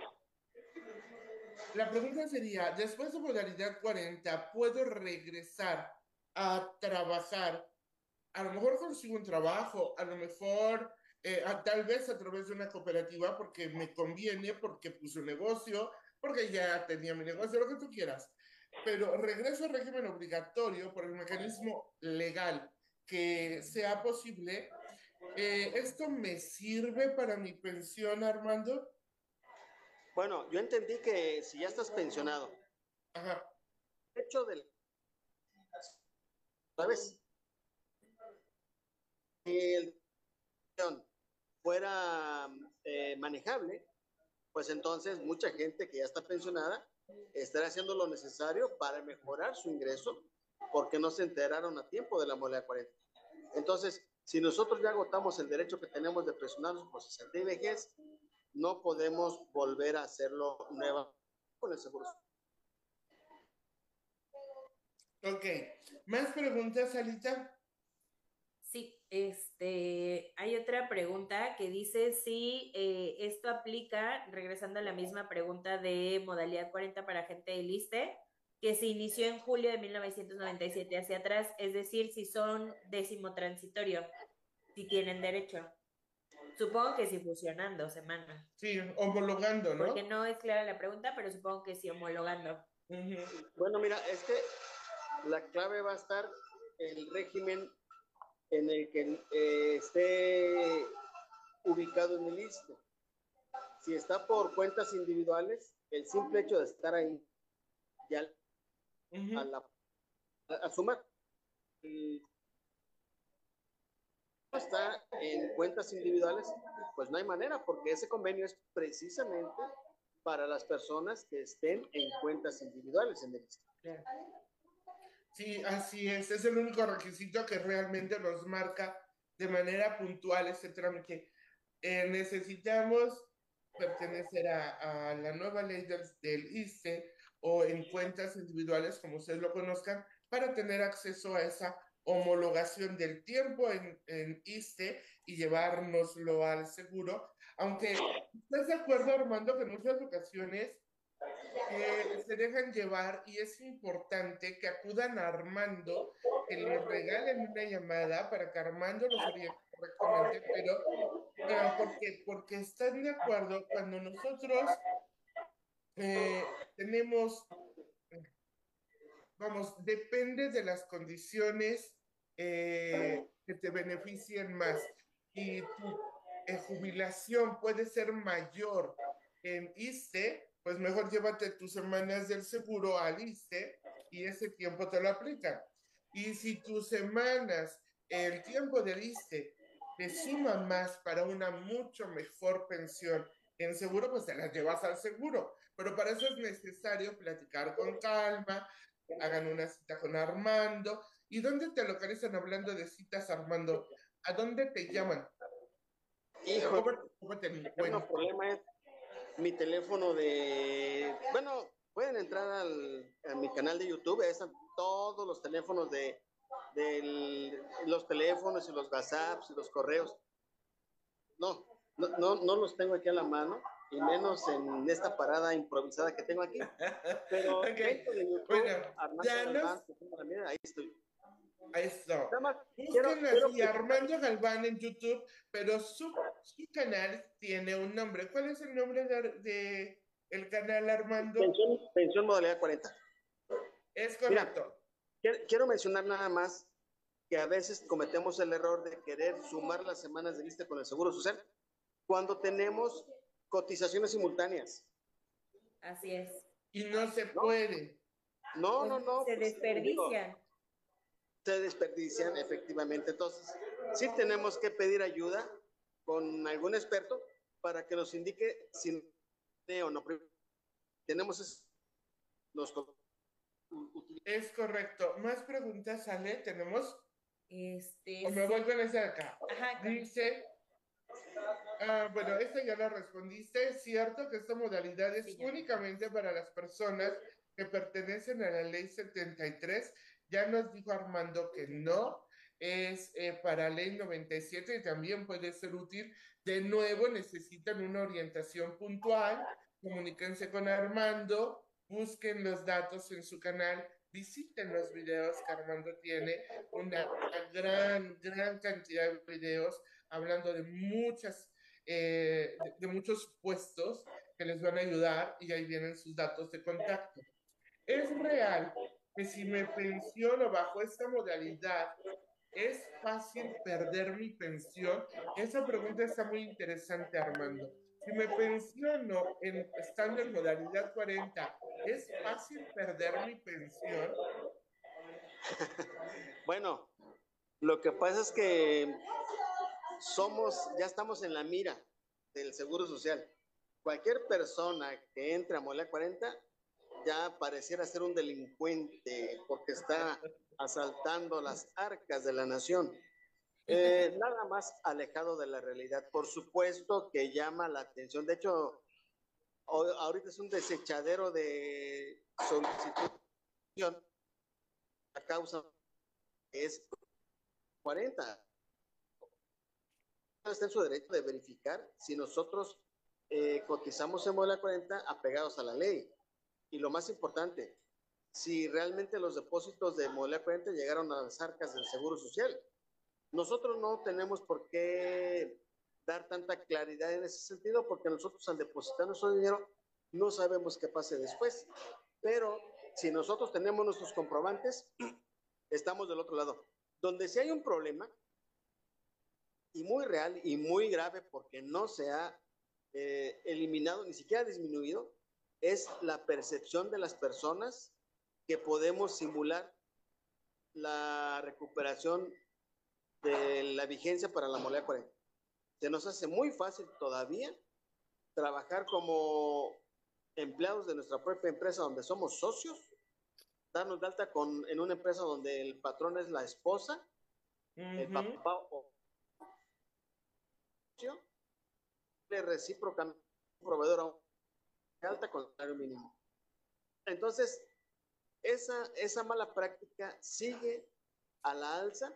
La pregunta sería, después de modalidad 40, ¿puedo regresar a trabajar? A lo mejor consigo un trabajo, a lo mejor, eh, a- tal vez a través de una cooperativa porque me conviene, porque puse un negocio, porque ya tenía mi negocio, lo que tú quieras. Pero regreso al régimen obligatorio por el mecanismo legal que sea posible. Eh, ¿Esto me sirve para mi pensión, Armando? Bueno, yo entendí que si ya estás pensionado, Ajá. el hecho del... ¿Sabes? Si el fuera eh, manejable, pues entonces mucha gente que ya está pensionada estará haciendo lo necesario para mejorar su ingreso porque no se enteraron a tiempo de la modalidad 40. Entonces, si nosotros ya agotamos el derecho que tenemos de pensionarnos por 60 y vejez, no podemos volver a hacerlo nueva con el seguro. Ok. ¿Más preguntas, Alita? Sí, este, hay otra pregunta que dice si eh, esto aplica, regresando a la misma pregunta de modalidad 40 para gente del ISTE, que se inició en julio de 1997 hacia atrás, es decir, si son décimo transitorio, si tienen derecho. Supongo que si fusionando semana, Sí, homologando, ¿no? porque no es clara la pregunta, pero supongo que sí homologando. Bueno, mira, es que la clave va a estar el régimen en el que eh, esté ubicado en el ISSSTE. Si está por cuentas individuales, el simple hecho de estar ahí ya a, la, a, a sumar. Y está en cuentas individuales, pues no hay manera, porque ese convenio es precisamente para las personas que estén en cuentas individuales en el ISSSTE. Sí, así es. Es el único requisito que realmente nos marca de manera puntual este trámite. Eh, necesitamos pertenecer a, a la nueva ley del, del ISSSTE o en cuentas individuales, como ustedes lo conozcan, para tener acceso a esa homologación del tiempo en, en ISSSTE y llevárnoslo al seguro. Aunque, ¿estás de acuerdo, Armando, que en muchas ocasiones que se dejan llevar y es importante que acudan a Armando, que les regalen una llamada para que Armando los oriente correctamente, pero eh, porque, porque están de acuerdo cuando nosotros eh, tenemos, vamos, depende de las condiciones eh, que te beneficien más y tu eh, jubilación puede ser mayor en ISTE, pues mejor llévate tus semanas del seguro al ISTE y ese tiempo te lo aplican. Y si tus semanas, el tiempo del ISTE te suma más para una mucho mejor pensión en seguro, pues te las llevas al seguro. Pero para eso es necesario platicar con calma, hagan una cita con Armando. ¿Y dónde te localizan hablando de citas, Armando? ¿A dónde te llaman? Hijo, ¿Cómo, cómo te el encuentran? problema es mi teléfono de, bueno, pueden entrar al, a mi canal de YouTube, ahí están todos los teléfonos de, del- los teléfonos y los WhatsApps y los correos. No, no, no, no los tengo aquí a la mano, y menos en esta parada improvisada que tengo aquí. Pero Ok, dentro de YouTube, bueno, Armando ya nos- mía, ahí estoy. Ahí está. Nada más, quiero- Búsquenlo quiero así, que- Armando Galván en YouTube, pero su, su canal tiene un nombre. ¿Cuál es el nombre de, de el canal, Armando? pensión, pensión modalidad 40. Es correcto. Quiero, quiero mencionar nada más que a veces cometemos el error de querer sumar las semanas de lista con el Seguro Social cuando tenemos cotizaciones simultáneas. Así es. Y no se No. puede. No, no, no. Se pues, digo, desperdician. Se desperdician, efectivamente. Entonces, sí tenemos que pedir ayuda con algún experto para que nos indique si o no. Tenemos es- los Es correcto. ¿Más preguntas, Ale? ¿Tenemos? Este. ¿O me voy con esa de acá? Ajá, Dice, ah, bueno, esta ya la respondiste. Es cierto que esta modalidad es Sí, únicamente para las personas que pertenecen a la ley 73. Ya nos dijo Armando que no. Es eh, para ley 97 y también puede ser útil. De nuevo, necesitan una orientación puntual. Comuníquense con Armando, busquen los datos en su canal, visiten los videos que Armando tiene, una gran, gran cantidad de videos hablando de muchas, eh, de, de muchos puestos que les van a ayudar y ahí vienen sus datos de contacto. Es real que si me pensiono bajo esta modalidad, ¿es fácil perder mi pensión? Esa pregunta está muy interesante, Armando. Si me pensiono en, estando en modalidad 40, ¿es fácil perder mi pensión? Bueno, lo que pasa es que somos, ya estamos en la mira del Seguro Social. Cualquier persona que entre a Mola 40 ya pareciera ser un delincuente porque está asaltando las arcas de la nación. Eh, nada más alejado de la realidad. Por supuesto que llama la atención. De hecho, ho- ahorita es un desechadero de solicitud. La causa es 40. Está en su derecho de verificar si nosotros eh, cotizamos en modalidad 40 apegados a la ley. Y lo más importante, si realmente los depósitos de modalidad 40 llegaron a las arcas del Seguro Social. Nosotros no tenemos por qué dar tanta claridad en ese sentido porque nosotros al depositar nuestro dinero no sabemos qué pase después. Pero si nosotros tenemos nuestros comprobantes, estamos del otro lado. Donde si hay un problema, y muy real y muy grave porque no se ha eh, eliminado, ni siquiera disminuido, es la percepción de las personas que podemos simular la recuperación de la vigencia para la moneda 40. Se nos hace muy fácil todavía trabajar como empleados de nuestra propia empresa donde somos socios, darnos de alta con, en una empresa donde el patrón es la esposa, el papá o de recíproca proveedor a alta con salario mínimo. Entonces, esa, esa mala práctica sigue a la alza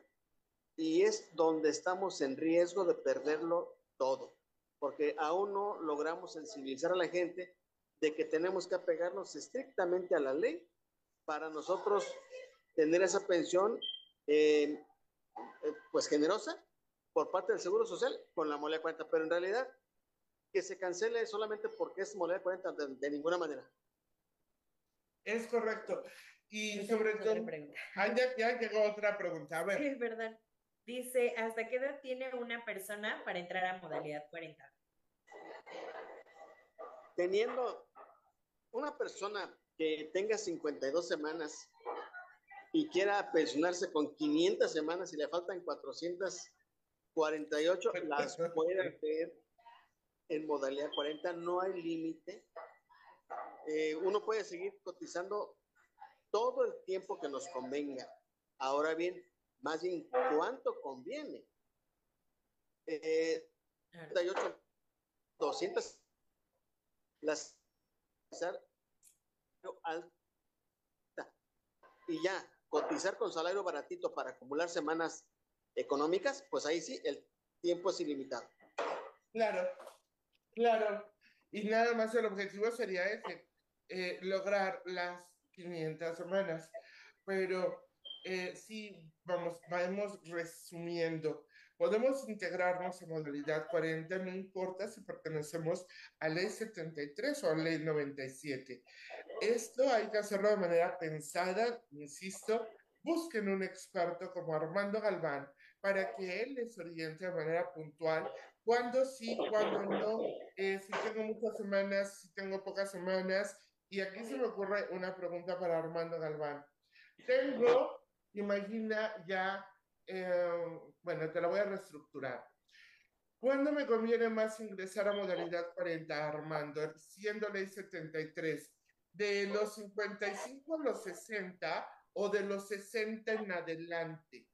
y es donde estamos en riesgo de perderlo todo, porque aún no logramos sensibilizar a la gente de que tenemos que apegarnos estrictamente a la ley para nosotros tener esa pensión eh, eh, pues generosa por parte del Seguro Social con la moneda 40, pero en realidad que se cancele solamente porque es moneda 40 de, ninguna manera. Es correcto. Y sobre todo, ah, ya, ya, llegó otra pregunta. A ver. Es verdad. Dice, ¿hasta qué edad tiene una persona para entrar a modalidad 40? Teniendo una persona que tenga 52 semanas y quiera pensionarse con 500 semanas y le faltan 448, las puede hacer en modalidad 40, no hay límite. Eh, uno puede seguir cotizando todo el tiempo que nos convenga. Ahora bien, más bien, ¿cuánto conviene? Eh, 200 las alta y ya cotizar con salario baratito para acumular semanas económicas, pues ahí sí el tiempo es ilimitado. Claro, claro. Y nada más el objetivo sería ese, eh, lograr las 500 semanas. Pero eh, sí, vamos, vamos resumiendo. Podemos integrarnos en modalidad 40, no importa si pertenecemos a ley 73 o a ley 97. Esto hay que hacerlo de manera pensada, insisto, busquen un experto como Armando Galván para que él les oriente de manera puntual cuándo sí, cuándo no, eh, si tengo muchas semanas, si tengo pocas semanas. Y aquí se me ocurre una pregunta para Armando Galván. Tengo, imagina ya eh, bueno, te la voy a reestructurar. ¿Cuándo me conviene más ingresar a modalidad 40, Armando, siendo ley 73? ¿De los 55 a los 60 o de los 60 en adelante?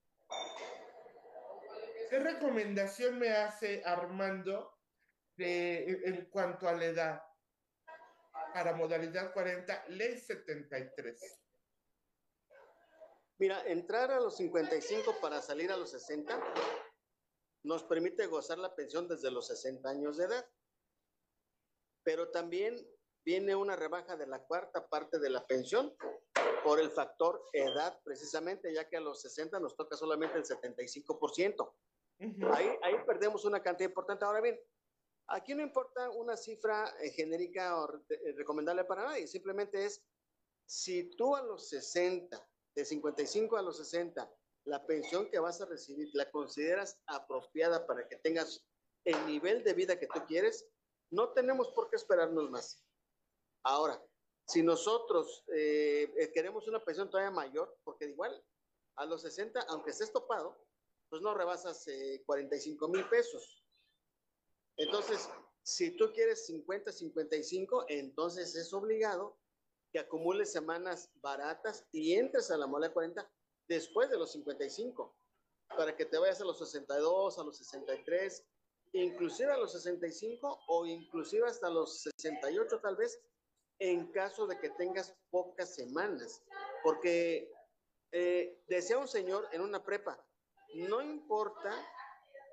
¿Qué recomendación me hace Armando en cuanto a la edad para modalidad 40, ley 73? Mira, entrar a los 55 para salir a los 60 nos permite gozar la pensión desde los 60 años de edad. Pero también viene una rebaja de la cuarta parte de la pensión por el factor edad, precisamente, ya que a los 60 nos toca solamente el 75%. Ahí, perdemos una cantidad importante. Ahora bien, aquí no importa una cifra eh, genérica o eh, recomendable para nadie, simplemente es si tú a los 60 de 55 a los 60, la pensión que vas a recibir, ¿la consideras apropiada para que tengas el nivel de vida que tú quieres? No tenemos por qué esperarnos más. Ahora, si nosotros eh, queremos una pensión todavía mayor, porque igual a los 60, aunque estés topado, pues no rebasas 45 eh, mil pesos. Entonces, si tú quieres 50, 55, entonces es obligado que acumules semanas baratas y entres a la mola 40 después de los 55, para que te vayas a los 62, a los 63, inclusive a los 65 o inclusive hasta los 68 tal vez, en caso de que tengas pocas semanas. Porque eh, decía un señor en una prepa, no importa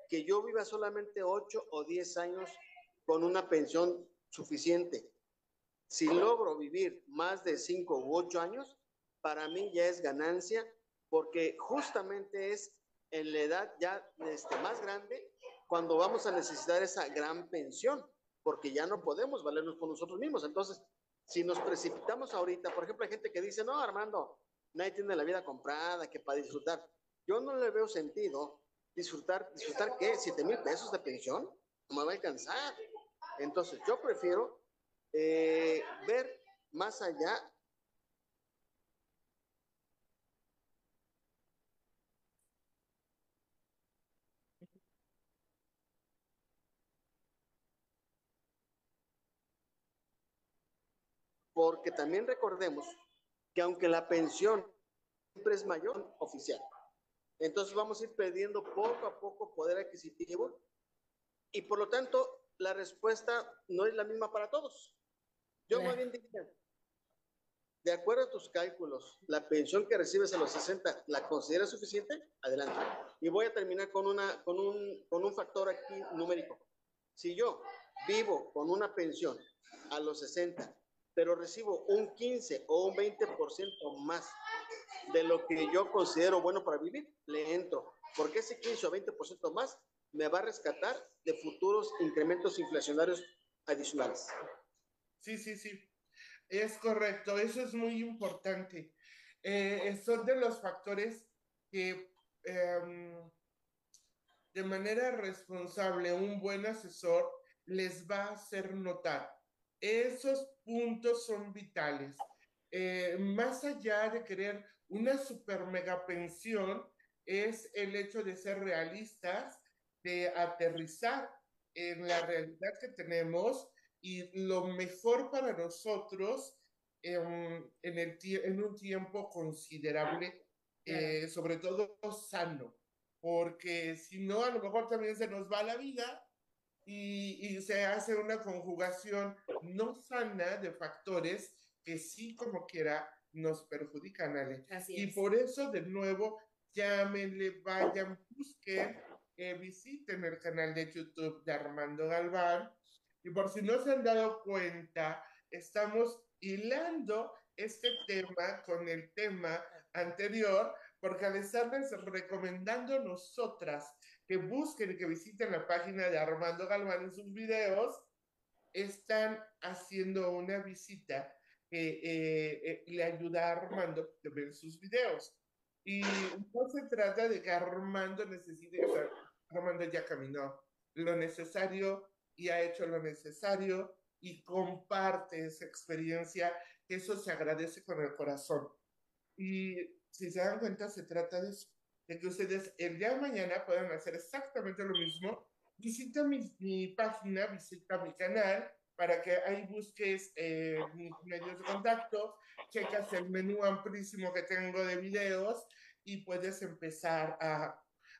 que yo viva solamente 8 o 10 años con una pensión suficiente. Si logro vivir más de cinco u ocho años, para mí ya es ganancia, porque justamente es en la edad ya este, más grande cuando vamos a necesitar esa gran pensión, porque ya no podemos valernos por nosotros mismos. Entonces, si nos precipitamos ahorita, por ejemplo, hay gente que dice, no, Armando, nadie tiene la vida comprada, que para disfrutar. Yo no le veo sentido disfrutar, disfrutar qué, siete mil pesos de pensión, no me va a alcanzar. Entonces, yo prefiero eh, ver más allá porque también recordemos que aunque la pensión siempre es mayor oficial, entonces vamos a ir perdiendo poco a poco poder adquisitivo y por lo tanto la respuesta no es la misma para todos. Yo más bien diría, de acuerdo a tus cálculos, la pensión que recibes a los 60, ¿la consideras suficiente? Adelante. Y voy a terminar con, una, con, un, con un factor aquí numérico. Si yo vivo con una pensión a los 60 pero recibo un 15 o un 20% más de lo que yo considero bueno para vivir, le entro. Porque ese 15 o 20% más me va a rescatar de futuros incrementos inflacionarios adicionales. Sí, sí, sí. Es correcto. Eso es muy importante. Eh, son de los factores que em, de manera responsable un buen asesor les va a hacer notar. Esos puntos son vitales. Eh, más allá de querer una super mega pensión, es el hecho de ser realistas, de aterrizar en la realidad que tenemos y lo mejor para nosotros en, el, en un tiempo considerable, eh, sobre todo sano, porque si no, a lo mejor también se nos va la vida y, se hace una conjugación no sana de factores que sí como quiera nos perjudican, Ale. y por eso, de nuevo, llámenle, vayan, busquen, eh, visiten el canal de YouTube de Armando Galván. Y por si no se han dado cuenta, estamos hilando este tema con el tema anterior, porque al estarles recomendando nosotras que busquen y que visiten la página de Armando Galván en sus videos, están haciendo una visita eh, eh, le ayuda a Armando a ver sus videos. Y no se trata de que Armando necesite, o sea, Armando ya caminó lo necesario y ha hecho lo necesario y comparte esa experiencia, eso se agradece con el corazón. Y si se dan cuenta, se trata de eso de que ustedes el día de mañana puedan hacer exactamente lo mismo. Visita mi, mi página, visita mi canal para que ahí busques eh, mis medios de contacto, checas el menú amplísimo que tengo de videos y puedes empezar a,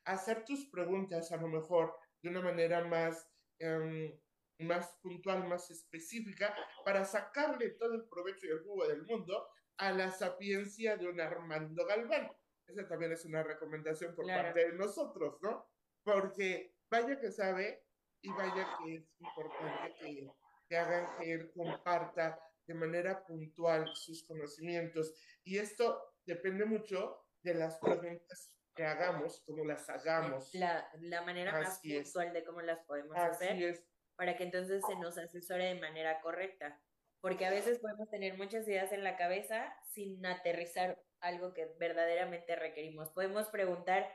a hacer tus preguntas a lo mejor de una manera más, um, más puntual, más específica, para sacarle todo el provecho y el jugo del mundo a la sapiencia de un Armando Galván. Esa también es una recomendación por parte de nosotros, ¿no? Porque vaya que sabe y vaya que es importante que, que hagan que él comparta de manera puntual sus conocimientos. Y esto depende mucho de las preguntas que hagamos, cómo las hagamos. La, la manera más puntual de cómo las podemos hacer. Para que entonces se nos asesore de manera correcta. Porque a veces podemos tener muchas ideas en la cabeza sin aterrizar algo que verdaderamente requerimos. Podemos preguntar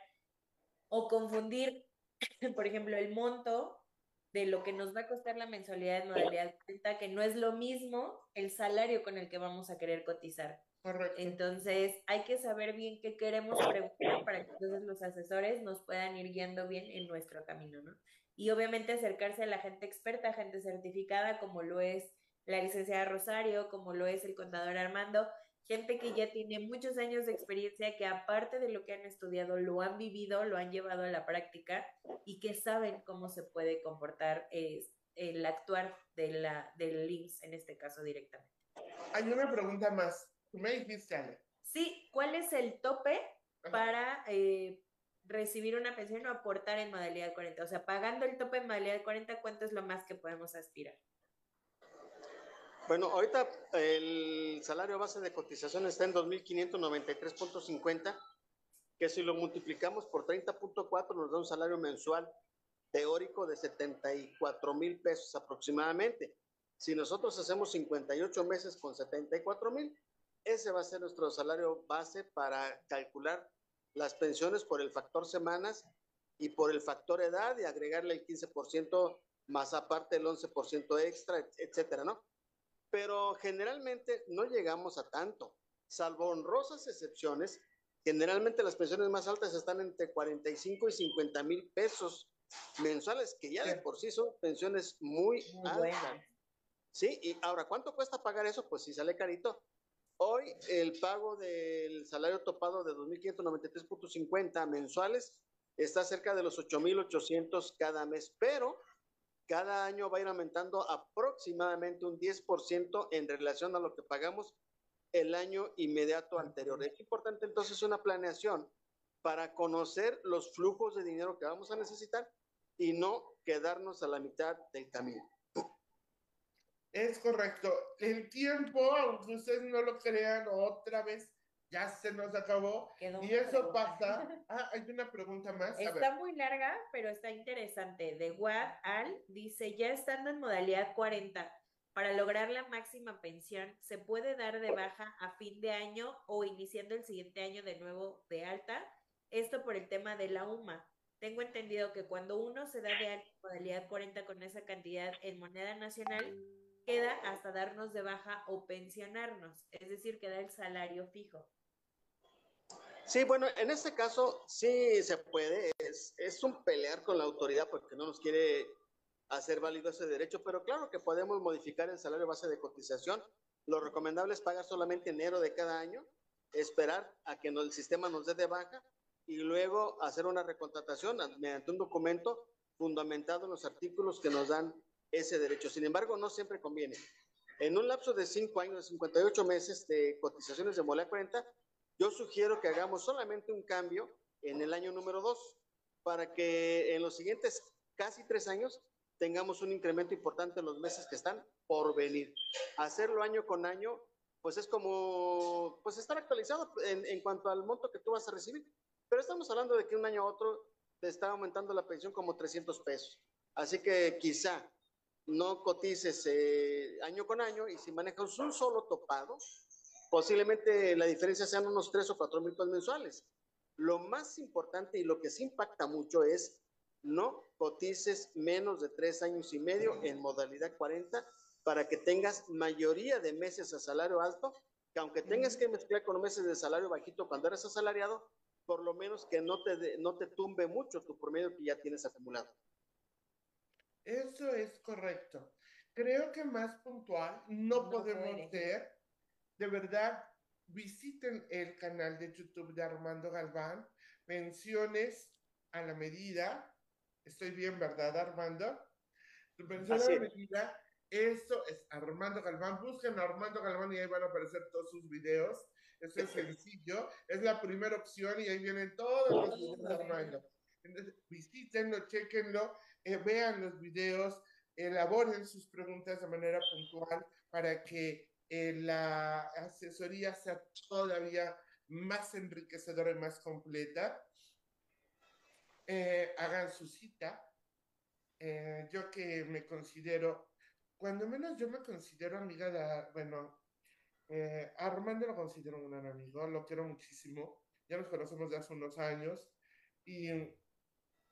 o confundir, por ejemplo, el monto de lo que nos va a costar la mensualidad de modalidad cuenta, que no es lo mismo el salario con el que vamos a querer cotizar. Entonces, hay que saber bien qué queremos preguntar para que entonces los asesores nos puedan ir guiando bien en nuestro camino, ¿no? Y obviamente acercarse a la gente experta, gente certificada, como lo es la licenciada Rosario, como lo es el contador Armando, gente que ya tiene muchos años de experiencia, que aparte de lo que han estudiado, lo han vivido, lo han llevado a la práctica y que saben cómo se puede comportar el actuar de la, del LIMS, en este caso directamente. Hay una pregunta más. Tú me dijiste, Ale. Sí, ¿cuál es el tope para eh, recibir una pensión o aportar en modalidad 40? O sea, pagando el tope en modalidad 40, ¿cuánto es lo más que podemos aspirar? Bueno, ahorita el salario base de cotización está en 2.593.50, que si lo multiplicamos por 30.4 nos da un salario mensual teórico de 74 mil pesos aproximadamente. Si nosotros hacemos 58 meses con 74 mil, ese va a ser nuestro salario base para calcular las pensiones por el factor semanas y por el factor edad y agregarle el 15% más aparte el 11% extra, etcétera, ¿no? Pero generalmente no llegamos a tanto, salvo honrosas excepciones. Generalmente las pensiones más altas están entre 45 y 50 mil pesos mensuales, que ya de por sí son pensiones muy, Muy altas. Sí, y ahora, ¿cuánto cuesta pagar eso? Pues sí sale carito. Hoy el pago del salario topado de 2.593.50 mensuales está cerca de los 8.800 cada mes, pero cada año va a ir aumentando aproximadamente un 10% en relación a lo que pagamos el año inmediato anterior. Es importante entonces una planeación para conocer los flujos de dinero que vamos a necesitar y no quedarnos a la mitad del camino. Es correcto. El tiempo, aunque ustedes no lo crean, otra vez ya se nos acabó. Quedó Y eso pregunta. pasa. Ah, hay una pregunta más. A ver. Está muy larga, pero está interesante. De Wad Al dice, ya estando en modalidad 40, para lograr la máxima pensión, ¿se puede dar de baja a fin de año o iniciando el siguiente año de nuevo de alta? Esto por el tema de la UMA. Tengo entendido que cuando uno se da de alta en modalidad 40 con esa cantidad en moneda nacional, queda hasta darnos de baja o pensionarnos, es decir, queda el salario fijo. Sí, bueno, en este caso sí se puede. Es, es un pelear con la autoridad porque no nos quiere hacer válido ese derecho, pero claro que podemos modificar el salario base de cotización. Lo recomendable es pagar solamente enero de cada año, esperar a que el sistema nos dé de baja y luego hacer una recontratación mediante un documento fundamentado en los artículos que nos dan ese derecho. Sin embargo, no siempre conviene. En un lapso de 5 años, de 58 meses de cotizaciones de Molea 40, yo sugiero que hagamos solamente un cambio en el año número 2 para que en los siguientes casi tres años tengamos un incremento importante en los meses que están por venir. Hacerlo año con año, pues es como, pues estar actualizado en, en cuanto al monto que tú vas a recibir. Pero estamos hablando de que un año a otro te está aumentando la pensión como 300 pesos. Así que quizá no cotices eh, año con año y si manejas un solo topado, posiblemente la diferencia sean unos 3 o 4 mil pesos mensuales. Lo más importante y lo que sí impacta mucho es no cotices menos de 3 años y medio en modalidad 40 para que tengas mayoría de meses a salario alto, que aunque tengas que mezclar con meses de salario bajito cuando eres asalariado, por lo menos que no te, de- no te tumbe mucho tu promedio que ya tienes acumulado. Eso es correcto. Creo que más puntual no, No podemos ser. De verdad, visiten el canal de YouTube de Armando Galván, Pensiones a la medida. Estoy bien, ¿verdad, Armando? Tu pensión Así a la medida. Eso es Armando Galván. Busquen a Armando Galván y ahí van a aparecer todos sus videos. Eso es sencillo. Es la primera opción y ahí vienen todos los videos de Armando. Entonces, visítenlo, chequenlo, eh, vean los videos, elaboren sus preguntas de manera puntual para que eh, la asesoría sea todavía más enriquecedora y más completa. Eh, hagan su cita. Eh, yo que me considero, cuando menos yo me considero amiga de, bueno, eh, a Armando lo considero un gran amigo, lo quiero muchísimo. Ya nos conocemos de hace unos años y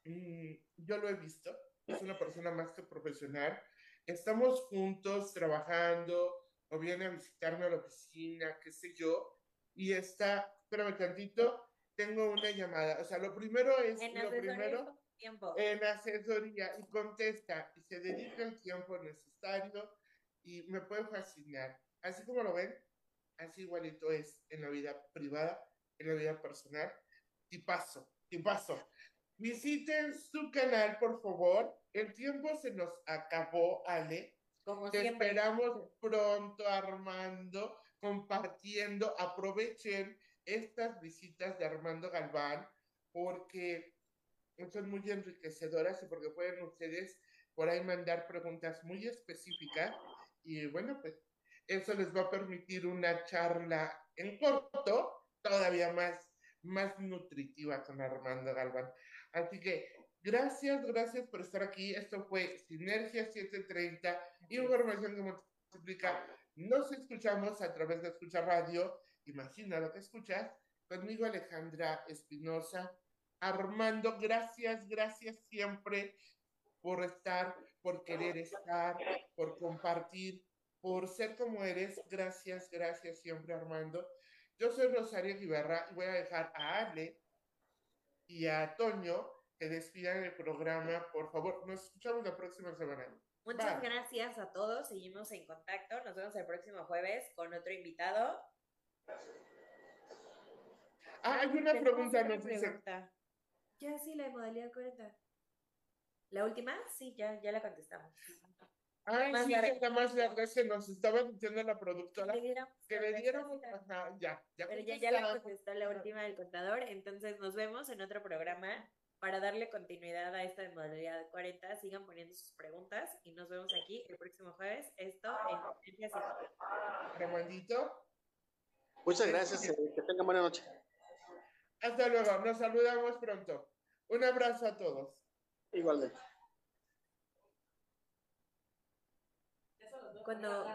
mm, yo lo he visto. Es una persona más que profesional. Estamos juntos trabajando o viene a visitarme a la oficina, qué sé yo, y está, espérame tantito, tengo una llamada. O sea, lo primero es, En lo asesoría primero, tiempo. en asesoría y contesta y se dedica el tiempo necesario y me puede fascinar. Así como lo ven, así igualito es en la vida privada, en la vida personal. Y paso, y paso. Visiten su canal, por favor. El tiempo se nos acabó, Ale. Como Te siempre. esperamos pronto, Armando, compartiendo. Aprovechen estas visitas de Armando Galván porque son muy enriquecedoras y porque pueden ustedes por ahí mandar preguntas muy específicas y bueno, pues eso les va a permitir una charla en corto, todavía más, más nutritiva con Armando Galván. Así que gracias, gracias por estar aquí. Esto fue Sinergia 730, información que multiplica. Nos escuchamos a través de Escucha Radio. Imagina lo que escuchas. Conmigo Alejandra Espinosa. Armando, gracias, gracias siempre por estar, por querer estar, por compartir, por ser como eres. Gracias, gracias siempre, Armando. Yo soy Rosario Guiberra y voy a dejar a Ale y a Toño que despidan el programa, por favor. Nos escuchamos la próxima semana. Muchas gracias a todos. Seguimos en contacto. Nos vemos el próximo jueves con otro invitado. Ah, hay una pregunta, nos dice. Ya sí, la de modalidad 40. ¿La última? Sí, ya, ya la contestamos. Ah, sí, nada más larga que nos estaba diciendo la productora que le dieron, ajá, ya, ya. Pero ya, ya la contestó la última del contador, entonces nos vemos en otro programa para darle continuidad a esta de modalidad 40. Sigan poniendo sus preguntas y nos vemos aquí el próximo jueves. Esto en Remandito. Muchas gracias, eh, que tengan buena noche. Hasta luego, nos saludamos pronto. Un abrazo a todos. Igualmente. Cuando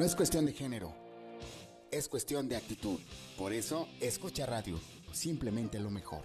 No es cuestión de género, es cuestión de actitud. Por eso, escucha radio, simplemente lo mejor.